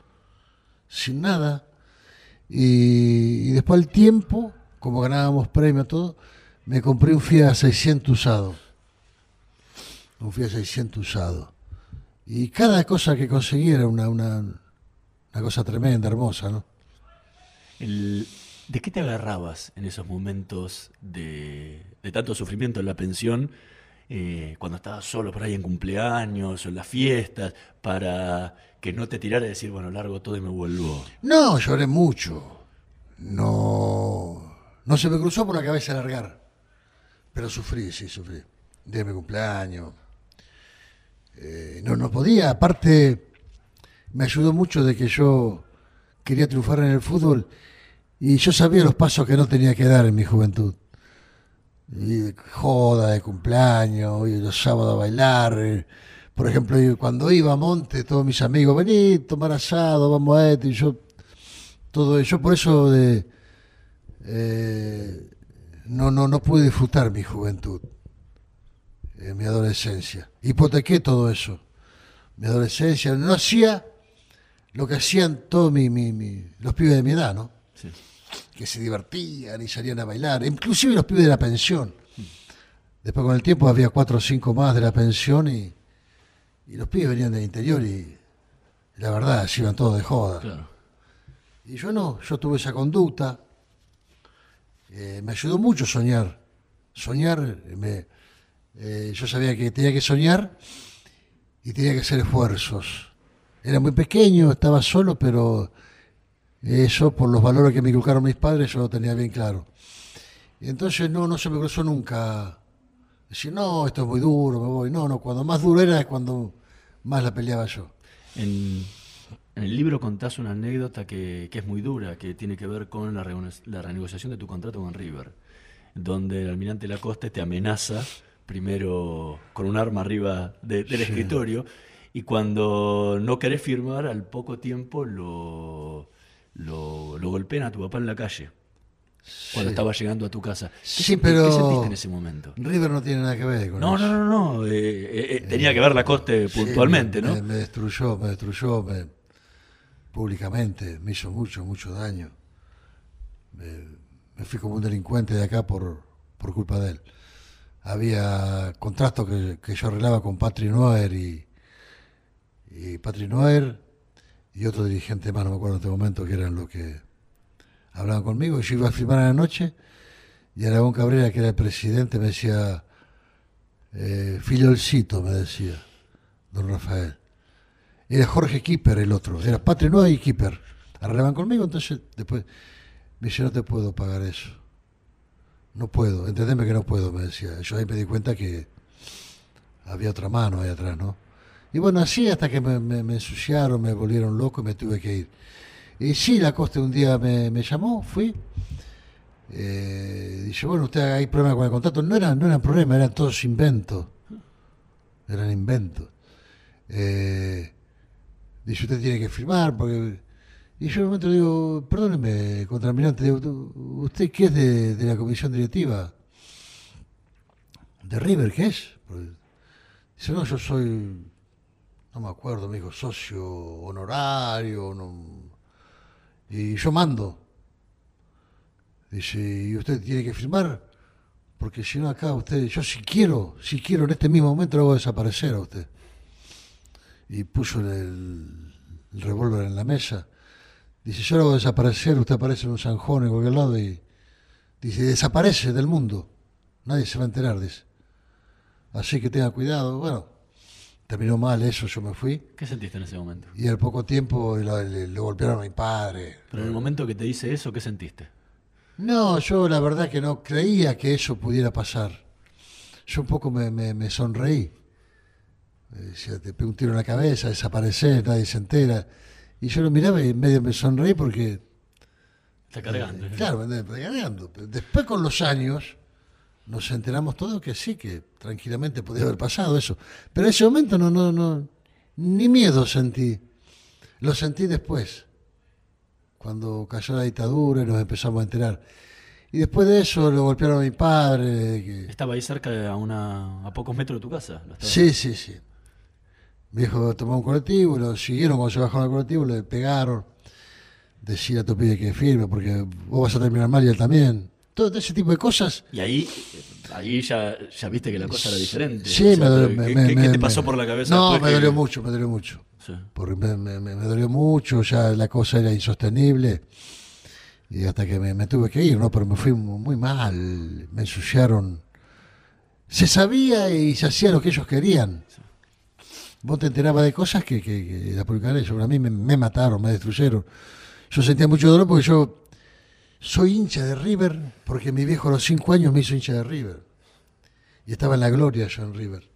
sin nada. Y, y después al tiempo, como ganábamos premio todo, me compré un Fiat 600 usado. Un Fiat 600 usado. Y cada cosa que conseguí era una, una, una cosa tremenda, hermosa, ¿no? ¿De qué te agarrabas en esos momentos de, de tanto sufrimiento en la pensión, eh, cuando estabas solo por ahí en cumpleaños o en las fiestas, para que no te tirara y decir, bueno, largo todo y me vuelvo? No, lloré mucho. No, no se me cruzó por la cabeza largar. Pero sufrí, sí, sufrí. De mi cumpleaños. Eh, no, no podía. Aparte, me ayudó mucho de que yo quería triunfar en el fútbol y yo sabía los pasos que no tenía que dar en mi juventud. Y joda de cumpleaños, y los sábados a bailar. eh, Por ejemplo, cuando iba a Monte, todos mis amigos, vení, tomar asado, vamos a esto, y yo, todo eso, por eso de, eh, no, no, no pude disfrutar mi juventud, eh, mi adolescencia. Hipotequé todo eso. Mi adolescencia, no hacía lo que hacían todos mi, mi- mi- los pibes de mi edad, ¿no? Sí. Que se divertían y salían a bailar, inclusive los pibes de la pensión. Después con el tiempo había cuatro o cinco más de la pensión y, y los pibes venían del interior y la verdad se iban todos de joda. Claro. Y yo no, yo tuve esa conducta. Eh, me ayudó mucho soñar. Soñar, eh, me- eh, yo sabía que tenía que soñar y tenía que hacer esfuerzos. Era muy pequeño, estaba solo, pero eso, por los valores que me inculcaron mis padres, yo lo tenía bien claro. Y entonces no, no se me cruzó nunca decir, no, esto es muy duro, me voy. No, no, cuando más duro era es cuando más la peleaba yo. En, en el libro contás una anécdota que, que es muy dura, que tiene que ver con la, la renegociación de tu contrato con River, donde el almirante Lacoste te amenaza primero con un arma arriba de- del Sí. escritorio y cuando no querés firmar, al poco tiempo lo, lo, lo golpean a tu papá en la calle. Cuando Sí. estaba llegando a tu casa. ¿Qué Sí, pero ¿Qué sentiste en ese momento? River no tiene nada que ver con No, eso. no, no, no. eh, eh, eh, tenía que ver Lacoste Sí, puntualmente, me, ¿no? Me, me destruyó, me destruyó me- públicamente, me hizo mucho, mucho daño. Me, me fui como un delincuente de acá por, por culpa de él. Había contratos que, que yo arreglaba con Patrick Noer y, y Patrick Noer y otro dirigente más, no me acuerdo en este momento, que eran los que hablaban conmigo. Yo iba a firmar a la noche y Aragón Cabrera, que era el presidente, me decía, eh, Filolcito, me decía, don Rafael. Era Jorge Kipper el otro, era Patria Nueva y Kipper. Arreglaban conmigo, entonces después me dice, no te puedo pagar eso. No puedo, entendeme que no puedo, me decía. Yo ahí me di cuenta que había otra mano ahí atrás, ¿no? Y bueno, así hasta que me, ensuciaron, me volvieron loco y me tuve que ir. Y sí, la Costa un día me, llamó, fui. Eh, dice, bueno, usted hay problema con el contrato. No eran, no eran problemas, eran todos inventos. Eran inventos. Eh, dice, usted tiene que firmar porque... Y yo en un momento digo, perdóneme, "¿Tú- ¿usted qué es de, la comisión directiva? ¿De River qué es? Dice, no, yo soy, no me acuerdo, me dijo, socio honorario, no- y yo mando. Dice, y usted tiene que firmar, porque si no acá usted, yo si quiero, si quiero en este mismo momento lo hago desaparecer a usted. Y puso el, revólver en la mesa. Dice, yo lo hago desaparecer, usted aparece en un zanjón en cualquier lado y dice, desaparece del mundo. Nadie se va a enterar, dice. Así que tenga cuidado. Bueno, terminó mal eso, yo me fui. ¿Qué sentiste en ese momento? Y al poco tiempo lo, le- lo golpearon a mi padre. Pero en el momento que te dice eso, ¿qué sentiste? No, yo la verdad que no creía que eso pudiera pasar. Yo un poco me, me- me sonreí. Decía, te pego un tiro en la cabeza, desapareces, nadie se entera. Y yo lo miraba y medio me sonreí porque... Está cargando. eh, claro, me andaba cargando. Después con los años nos enteramos todos que sí, que tranquilamente podía haber pasado eso. Pero en ese momento no, no, no, ni miedo sentí. Lo sentí después cuando cayó la dictadura y nos empezamos a enterar. Y después de eso lo golpearon a mi padre. que- Estaba ahí cerca, a, una, a pocos metros de tu casa. lo Sí, sí, sí. Mi hijo tomó un colectivo, lo siguieron cuando se bajaron al colectivo, le pegaron. Decía a tu pibe que firme porque vos vas a terminar mal y él también. Todo ese tipo de cosas. Y ahí, ahí ya, ya viste que la cosa era diferente. Sí, O sea, me dolió. ¿qué- me- qué, me- qué me- te pasó por la cabeza? No, me que- dolió mucho, me dolió mucho. Sí. Porque me, dolió mucho, ya la cosa era insostenible. Y hasta que me, tuve que ir, ¿no? Pero me fui mu- muy mal, me ensuciaron. Se sabía y se hacía lo que ellos querían. Vos te enterabas de cosas que, que, que la publicaron ellos. A mí me mataron, me destruyeron. Yo sentía mucho dolor porque yo soy hincha de River, porque mi viejo a los cinco años me hizo hincha de River. Y estaba en la gloria yo en River.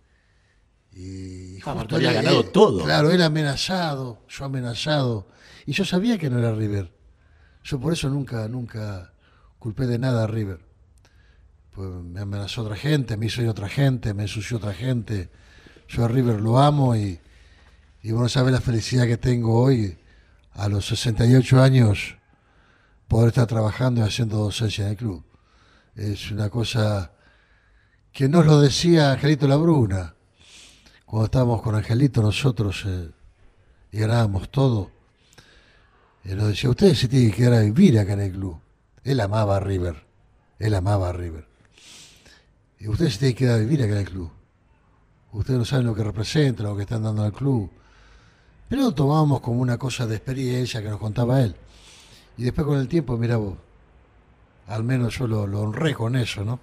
Y Ah, justo había ganado él- todo. Claro, él amenazado, yo amenazado. Y yo sabía que no era River. Yo por eso nunca, nunca culpé de nada a River. Pues me amenazó otra gente, me hizo ir otra gente, me ensució otra gente. Yo a River lo amo y, y vos no sabés la felicidad que tengo hoy, a los 68 años, poder estar trabajando y haciendo docencia en el club. Es una cosa que nos lo decía Angelito Labruna. Cuando estábamos con Angelito nosotros eh, y ganábamos todo, eh, nos decía, ustedes se tienen que quedar a vivir acá en el club. Él amaba a River, él amaba a River. Y ustedes se tienen que quedar a vivir acá en el club. Ustedes no saben lo que representa, lo que están dando al club. Pero lo tomábamos como una cosa de experiencia que nos contaba él. Y después con el tiempo, mira vos, al menos yo lo, lo honré con eso, ¿no?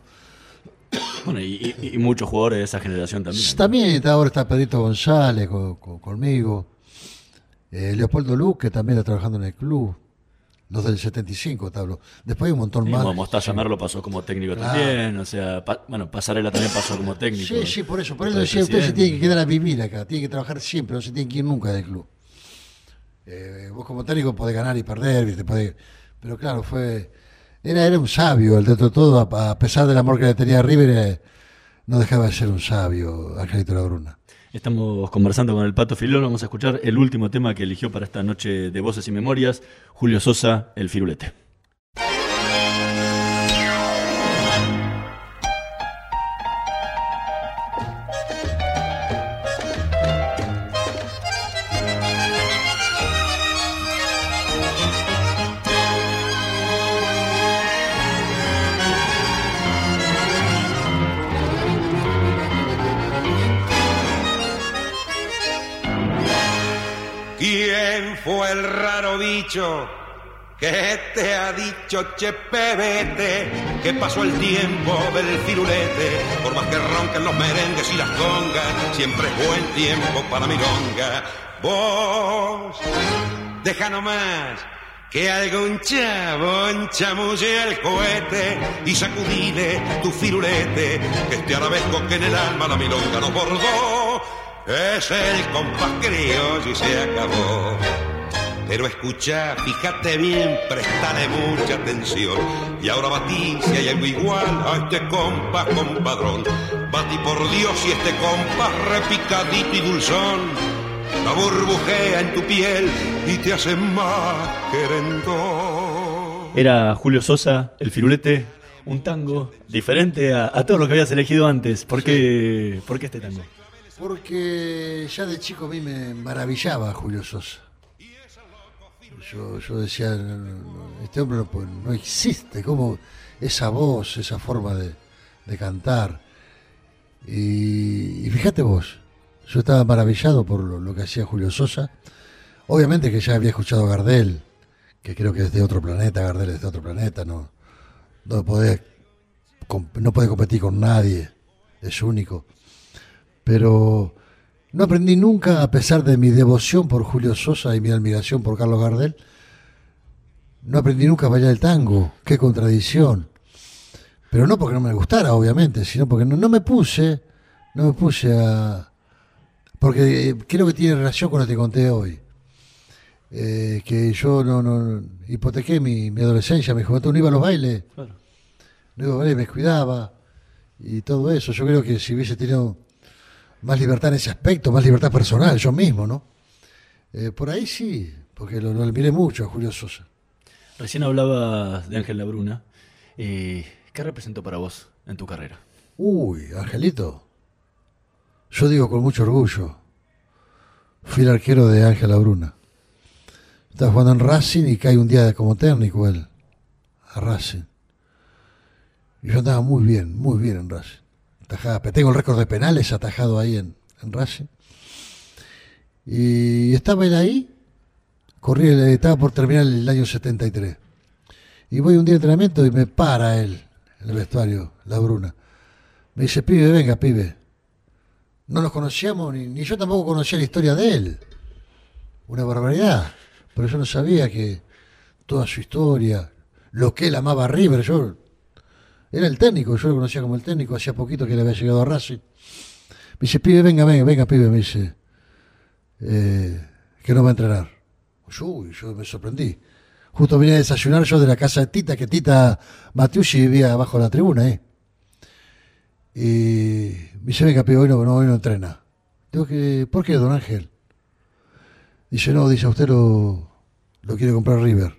Bueno, y, y- y muchos jugadores de esa generación también. También está- ahora está Pedrito González co- co- conmigo. Eh, Leopoldo Luque también está trabajando en el club. Los del 75, te hablo. Después hay un montón Sí, más. como Mostaza Merlo pasó como técnico Claro. también, o sea, pa- bueno, Pasarela también pasó como técnico. Sí, sí, por eso. Por eso decía, ustedes se tienen que quedar a vivir acá. Tienen que trabajar siempre, no se tienen que ir nunca del club. Eh, vos como técnico podés ganar y perder. Podés- pero claro, fue... Era, era un sabio, el dentro de todo, a, a pesar del amor que le tenía a River, eh, no dejaba de ser un sabio, Angelito Labruna. Estamos conversando con el Pato Filón, vamos a escuchar el último tema que eligió para esta noche de Voces y Memorias, Julio Sosa, El Firulete. Raro bicho que te ha dicho, che pebete, que pasó el tiempo del firulete? Por más que ronquen los merengues y las congas, siempre es buen tiempo para milonga. Vos, deja nomás que algún chabón chamulle el cohete y sacudile tu firulete, que este arabesco que en el alma la milonga nos bordó. Es el compás criollo y se acabó. Pero escucha, fíjate bien, prestale mucha atención. Y ahora batí si hay algo igual a este compás compadrón. Batí por Dios y este compás repicadito y dulzón. La burbujea en tu piel y te hace más querendón. Era Julio Sosa, El Firulete, un tango diferente a, a todo lo que habías elegido antes. ¿Por qué, ¿por qué este tango? Porque ya de chico a mí me maravillaba Julio Sosa. Yo, yo decía, este hombre no, no existe, como esa voz, esa forma de, de cantar. Y, fíjate vos, yo estaba maravillado por lo, que hacía Julio Sosa. Obviamente que ya había escuchado a Gardel, que creo que es de otro planeta, Gardel es de otro planeta, no, no, com- no puede competir con nadie, es único pero no aprendí nunca, a pesar de mi devoción por Julio Sosa y mi admiración por Carlos Gardel, no aprendí nunca a bailar el tango. Qué contradicción. Pero no porque no me gustara, obviamente, sino porque no, no me puse, no me puse a... Porque eh, creo que tiene relación con lo que te conté hoy. Eh, que yo no, no hipotequé mi, mi adolescencia, mi juventud, no iba a los bailes. Claro. No iba a bailes, me cuidaba y todo eso. Yo creo que si hubiese tenido más libertad en ese aspecto, más libertad personal, yo mismo, ¿no? Eh, por ahí sí, porque lo, lo admiré mucho a Julio Sosa. Recién hablabas de Ángel Labruna. Eh, ¿Qué representó para vos en tu carrera? Uy, Angelito. Yo digo con mucho orgullo. Fui el arquero de Ángel Labruna. Estaba jugando en Racing y cae un día como técnico él. A Racing. Y yo andaba muy bien, muy bien en Racing. Tengo el récord de penales atajado ahí en, en Racing. Y estaba él ahí. Corrí, estaba por terminar el año 73. Y voy un día de entrenamiento y me para él en el vestuario, la Bruna. Me dice, pibe, venga, pibe. No nos conocíamos, ni, ni yo tampoco conocía la historia de él. Una barbaridad. Pero yo no sabía que toda su historia, lo que él amaba a River, yo era el técnico, yo lo conocía como el técnico, hacía poquito que le había llegado a Racing. Me dice, pibe, venga, venga, venga, pibe, me dice, eh, que no va a entrenar. Yo, uy, yo me sorprendí. Justo vine a desayunar yo de la casa de Tita, que Tita Matiusi vivía abajo de la tribuna, ¿eh? Y me dice, venga, pibe, hoy no, hoy no entrena. Digo que, ¿por qué, don Ángel? Dice, no, dice, usted lo, lo quiere comprar River.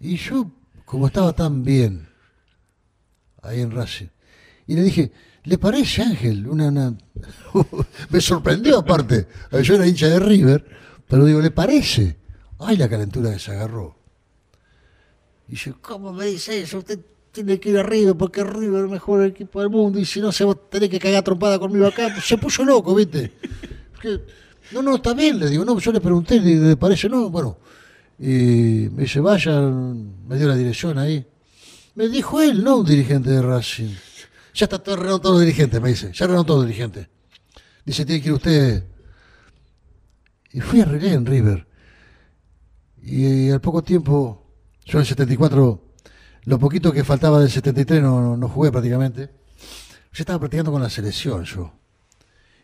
Y yo, como estaba tan bien ahí en Racing. Y le dije, ¿le parece Ángel? Me sorprendió aparte. Yo era hincha de River, pero digo, ¿le parece? Ay, la calentura que se agarró. Y yo, ¿cómo me dice eso? Usted tiene que ir a River porque River es el mejor equipo del mundo y si no se va a tener que cagar trompada conmigo acá. Se puso loco, ¿viste? No, no, está bien, le digo, no, yo le pregunté, le parece, no, bueno. Y me dice, vaya, me dio la dirección ahí. Me dijo él, no un dirigente de Racing. Ya está todo arreglado todos los dirigentes, me dice. Ya arreglaron todos los dirigentes. Dice, tiene que ir usted. Y fui a arreglé en River. Y, al poco tiempo, yo en el 74, lo poquito que faltaba del 73 no, no, jugué prácticamente. Yo estaba practicando con la selección yo.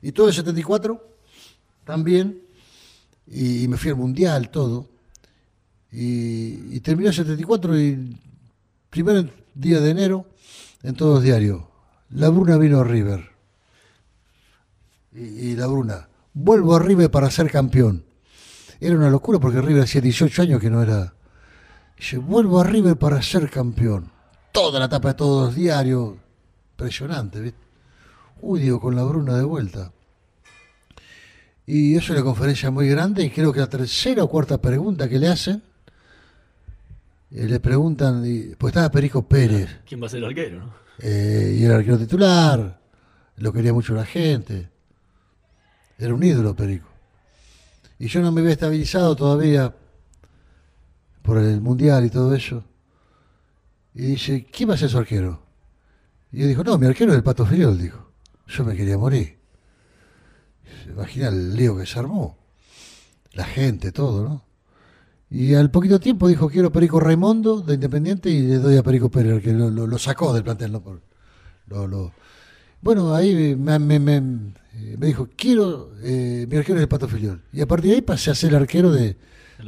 Y todo el 74 también. Y me fui al mundial, todo. Y, y terminó el 74 y primer día de enero en todos diarios. La Bruna vino a River. Y, la Bruna, vuelvo a River para ser campeón. Era una locura porque River hacía 18 años que no era. Dice, vuelvo a River para ser campeón. Toda la tapa de todos los diarios. Impresionante, ¿viste? Uy, digo, con la Bruna de vuelta. Y es una conferencia muy grande y creo que la tercera o cuarta pregunta que le hacen, eh, le preguntan, y- pues estaba Perico Pérez, ¿Quién va a ser el arquero? no? eh, y era arquero titular, lo quería mucho la gente, era un ídolo Perico. Y yo no me había estabilizado todavía por el mundial y todo eso. Y dice, ¿quién va a ser su arquero? Y yo dijo, no, mi arquero es el Pato Filiol, dijo. Yo me quería morir. Imagina el lío que se armó. La gente, todo, ¿no? Y al poquito tiempo dijo, quiero Perico Raimundo de Independiente y le doy a Perico Pérez, que lo, lo- lo sacó del plantel. ¿no? Por- lo- lo- Bueno, ahí me, me- me- me dijo, quiero, eh, mi arquero es el Pato Filiol. Y a partir de ahí pasé a ser arquero de,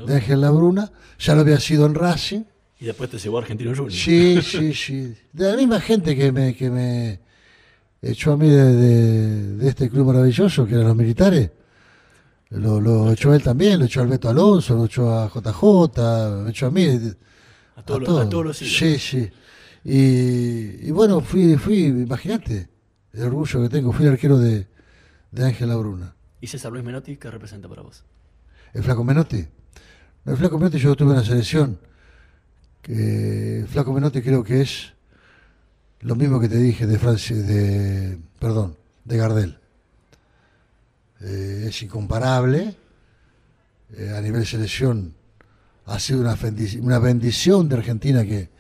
de Ángel Labruna. Ya lo había sido en Racing. Y después te llevó a Argentino Junior. Sí, sí, sí. De la misma gente que me, que me echó a mí de, de- de este club maravilloso, que eran los militares. Lo, lo echó él también, lo echó al Beto Alonso, lo echó a JJ, lo echó a mí. A, todos los- a todos los ídolos. Sí, sí. Y, y bueno, fui, fui, imagínate, el orgullo que tengo, fui el arquero de, de Ángel Labruna. ¿Y César Luis Menotti qué representa para vos? ¿El Flaco Menotti? No, el Flaco Menotti yo lo tuve en la selección. Que el Flaco Menotti creo que es lo mismo que te dije de Francia, de, perdón, de Gardel. Eh, es incomparable. Eh, a nivel selección ha sido una, bendic- una bendición de Argentina que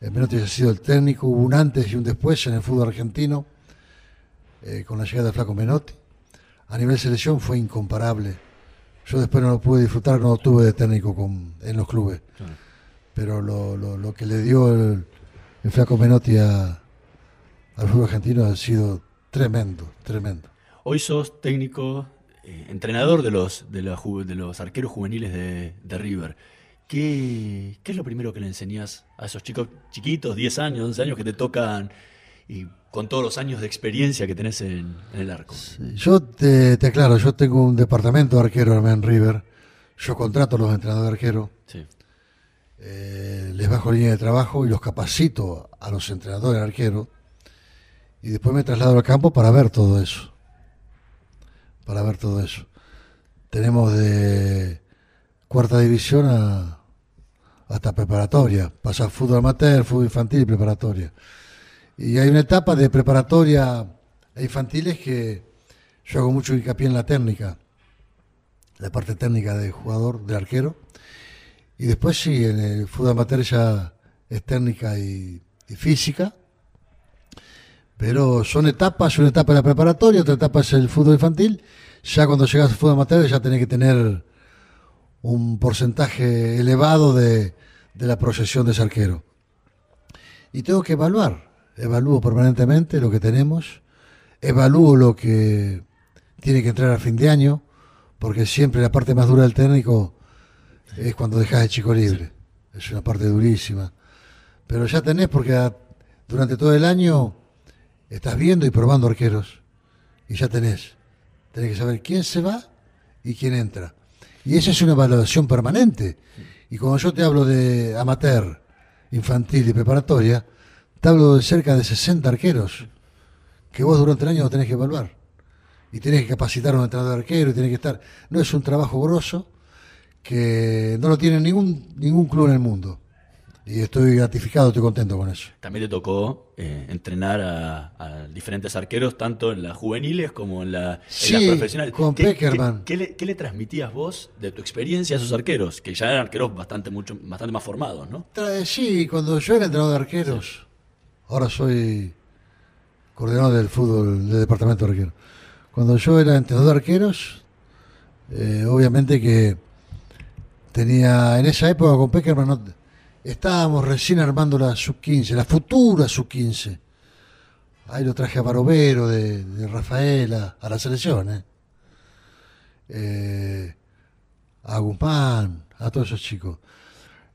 Menotti haya sido el técnico. Hubo un antes y un después en el fútbol argentino eh, con la llegada de Flaco Menotti. A nivel selección fue incomparable. Yo después no lo pude disfrutar, no lo tuve de técnico con- en los clubes. Pero lo, lo- lo que le dio el, el flaco Menotti a- al fútbol argentino ha sido tremendo, tremendo. Hoy sos técnico, eh, entrenador de los, de, la ju- de los arqueros juveniles de, de River. ¿Qué, ¿Qué es lo primero que le enseñás a esos chicos chiquitos, 10 años, 11 años, que te tocan y con todos los años de experiencia que tenés en, en el arco? Yo te, te aclaro, yo tengo un departamento de arquero en River. Yo contrato a los entrenadores de arquero. Sí. Eh, les bajo línea de trabajo y los capacito a los entrenadores de arquero. Y después me traslado al campo para ver todo eso. Para ver todo eso. Tenemos de cuarta división hasta preparatoria. Pasa fútbol amateur, fútbol infantil y preparatoria. Y hay una etapa de preparatoria e infantiles que yo hago mucho hincapié en la técnica, la parte técnica del jugador, del arquero. Y después sí, en el fútbol amateur ya es técnica y física. Pero son etapas, una etapa es la preparatoria, otra etapa es el fútbol infantil. Ya cuando llegas al fútbol amateur ya tenés que tener un porcentaje elevado de, de la proyección de ese arquero. Y tengo que evaluar, evalúo permanentemente lo que tenemos, evalúo lo que tiene que entrar a fin de año, porque siempre la parte más dura del técnico es cuando dejas el chico libre. Es una parte durísima. Pero ya tenés, porque durante todo el año estás viendo y probando arqueros. Y ya tenés. Tenés que saber quién se va y quién entra. Y esa es una evaluación permanente. Y cuando yo te hablo de amateur infantil y preparatoria, te hablo de cerca de 60 arqueros que vos durante el año tenés que evaluar. Y tenés que capacitar a un entrenador de arquero y tenés que estar. No es un trabajo grosso que no lo tiene ningún, ningún club en el mundo. Y estoy gratificado, estoy contento con eso. También te tocó eh, entrenar a, a diferentes arqueros, tanto en las juveniles como en, la, en Sí, las profesionales. con ¿Qué- Peckerman. ¿qué, qué le, qué le transmitías vos de tu experiencia a esos arqueros? Que ya eran arqueros bastante, mucho, bastante más formados, ¿no? Sí, cuando yo era entrenador de arqueros, ahora soy coordinador del fútbol del departamento de arqueros. Cuando yo era entrenador de arqueros, eh, obviamente que tenía, en esa época con Peckerman, no- estábamos recién armando la sub-15, la futura sub-15. Ahí lo traje a Barovero, de, de Rafaela, a la selección, ¿eh? Eh, a Guzmán, a todos esos chicos.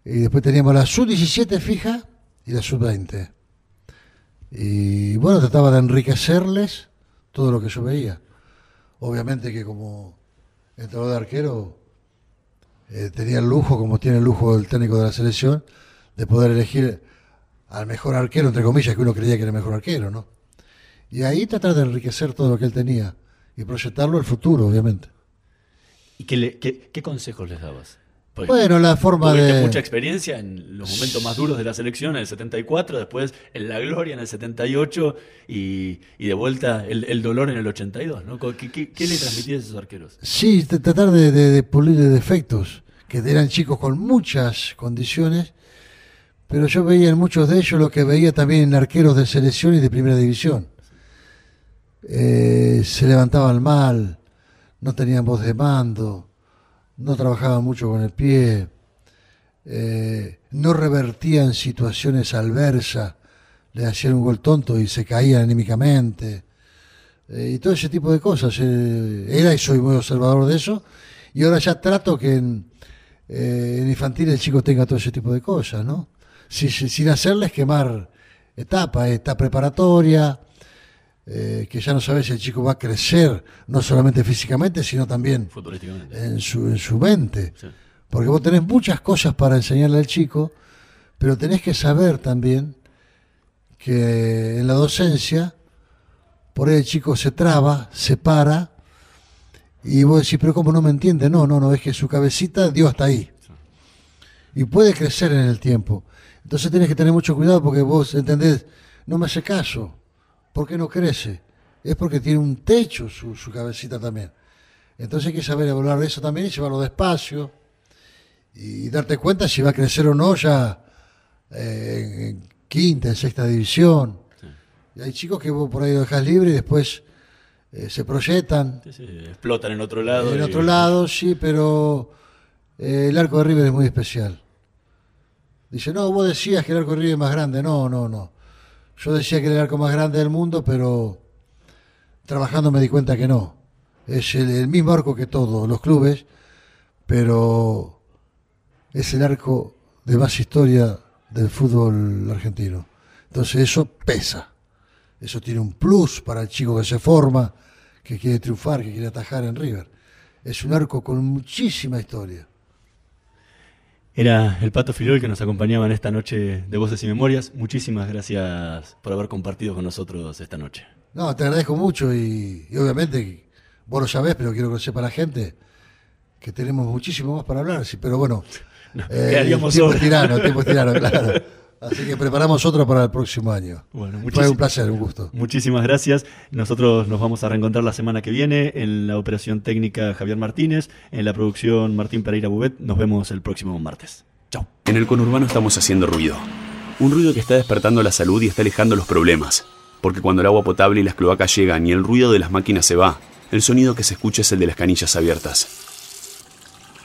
Y después teníamos la sub-17 fija y la sub-20. Y bueno, trataba de enriquecerles todo lo que yo veía. Obviamente que como entrenador de arquero eh, tenía el lujo, como tiene el lujo el técnico de la selección, de poder elegir al mejor arquero, entre comillas, que uno creía que era el mejor arquero, ¿no? Y ahí tratar de enriquecer todo lo que él tenía y proyectarlo al futuro, obviamente. ¿Y qué, le- qué, qué consejos les dabas? Porque Bueno, la forma de- mucha experiencia en los momentos más duros de la selección, en el 74, después en la gloria en el 78 y, y de vuelta el, el dolor en el 82, ¿no? ¿Qué, qué- qué le transmitías a esos arqueros? Sí, tratar de, de- de pulir de defectos, que eran chicos con muchas condiciones, pero yo veía en muchos de ellos lo que veía también en arqueros de selección y de primera división. Eh, se levantaban mal, no tenían voz de mando, no trabajaban mucho con el pie, eh, no revertían situaciones adversas, le hacían un gol tonto y se caían anímicamente. Eh, y todo ese tipo de cosas. eh, era y soy muy observador de eso. Y ahora ya trato que en, eh, infantil el chico tenga todo ese tipo de cosas, ¿no? Si- si- sin hacerles quemar etapas, esta preparatoria, eh, que ya no sabes si el chico va a crecer, no solamente físicamente, sino también en su, en su mente. Sí. Porque vos tenés muchas cosas para enseñarle al chico, pero tenés que saber también que en la docencia, por ahí el chico se traba, se para, y vos decís, pero ¿cómo no me entiende? No, no, no, es que su cabecita dio hasta ahí. Y puede crecer en el tiempo. Entonces tenés que tener mucho cuidado porque vos entendés, no me hace caso. ¿Por qué no crece? Es porque tiene un techo su, su cabecita también. Entonces hay que saber evaluar eso también y llevarlo despacio y darte cuenta si va a crecer o no ya eh, en, quinta, en sexta división. Y hay chicos que vos por ahí lo dejas libre y después eh, se proyectan. Sí, sí, explotan en otro lado. En y- otro lado, sí, pero eh, el arco de River es muy especial. Dice, no, vos decías que el arco de River es más grande. No, no, no. Yo decía que era el arco más grande del mundo, pero trabajando me di cuenta que no. Es el, el mismo arco que todos los clubes, pero es el arco de más historia del fútbol argentino. Entonces eso pesa. Eso tiene un plus para el chico que se forma, que quiere triunfar, que quiere atajar en River. Es un arco con muchísima historia. Era el Pato Filol que nos acompañaba en esta noche de Voces y Memorias. Muchísimas gracias por haber compartido con nosotros esta noche. No, te agradezco mucho y, y obviamente, vos lo sabés, pero quiero que lo sepa la gente, que tenemos muchísimo más para hablar, sí, pero bueno, eh, el tiempo es tirano, el tiempo es tirano, claro. Así que preparamos otro para el próximo año. Bueno, Fue un placer, un gusto. Muchísimas gracias. Nosotros nos vamos a reencontrar la semana que viene en la operación técnica Javier Martínez, en la producción Martín Pereira Bubet. Nos vemos el próximo martes. Chao. En el conurbano estamos haciendo ruido. Un ruido que está despertando la salud y está alejando los problemas. Porque cuando el agua potable y las cloacas llegan y el ruido de las máquinas se va, el sonido que se escucha es el de las canillas abiertas.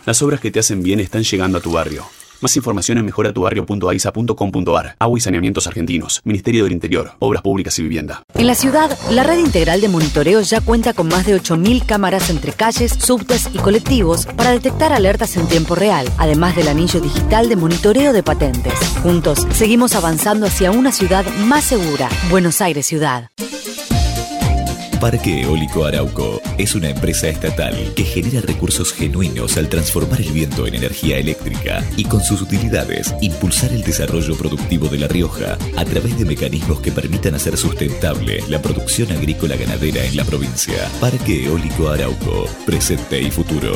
Las obras que te hacen bien están llegando a tu barrio. Más información en mejoratubarrio.aisa.com.ar. Agua y saneamientos argentinos. Ministerio del Interior. Obras públicas y vivienda. En la ciudad, la red integral de monitoreo ya cuenta con más de 8.000 cámaras entre calles, subtes y colectivos para detectar alertas en tiempo real, además del anillo digital de monitoreo de patentes. Juntos, seguimos avanzando hacia una ciudad más segura. Buenos Aires Ciudad. Parque Eólico Arauco es una empresa estatal que genera recursos genuinos al transformar el viento en energía eléctrica y con sus utilidades impulsar el desarrollo productivo de La Rioja a través de mecanismos que permitan hacer sustentable la producción agrícola ganadera en la provincia. Parque Eólico Arauco, presente y futuro.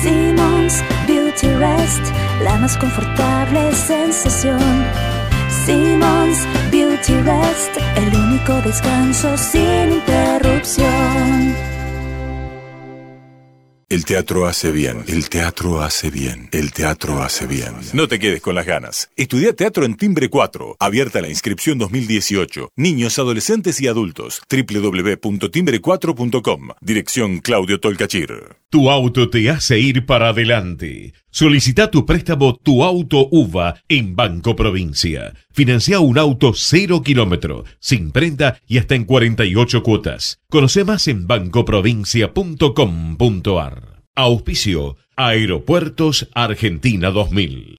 Simmons Beauty Rest, la más confortable sensación. Simmons Beauty Rest, el único descanso sin interrupción. El teatro hace bien, el teatro hace bien, el teatro hace bien. No te quedes con las ganas. Estudia teatro en Timbre 4. Abierta la inscripción 2018. Niños, adolescentes y adultos. www.timbre4.com. Dirección Claudio Tolcachir. Tu auto te hace ir para adelante. Solicita tu préstamo Tu Auto UVA en Banco Provincia. Financia un auto cero kilómetro, sin prenda y hasta en 48 cuotas. Conoce más en bancoprovincia.com.ar. Auspicio Aeropuertos Argentina 2000.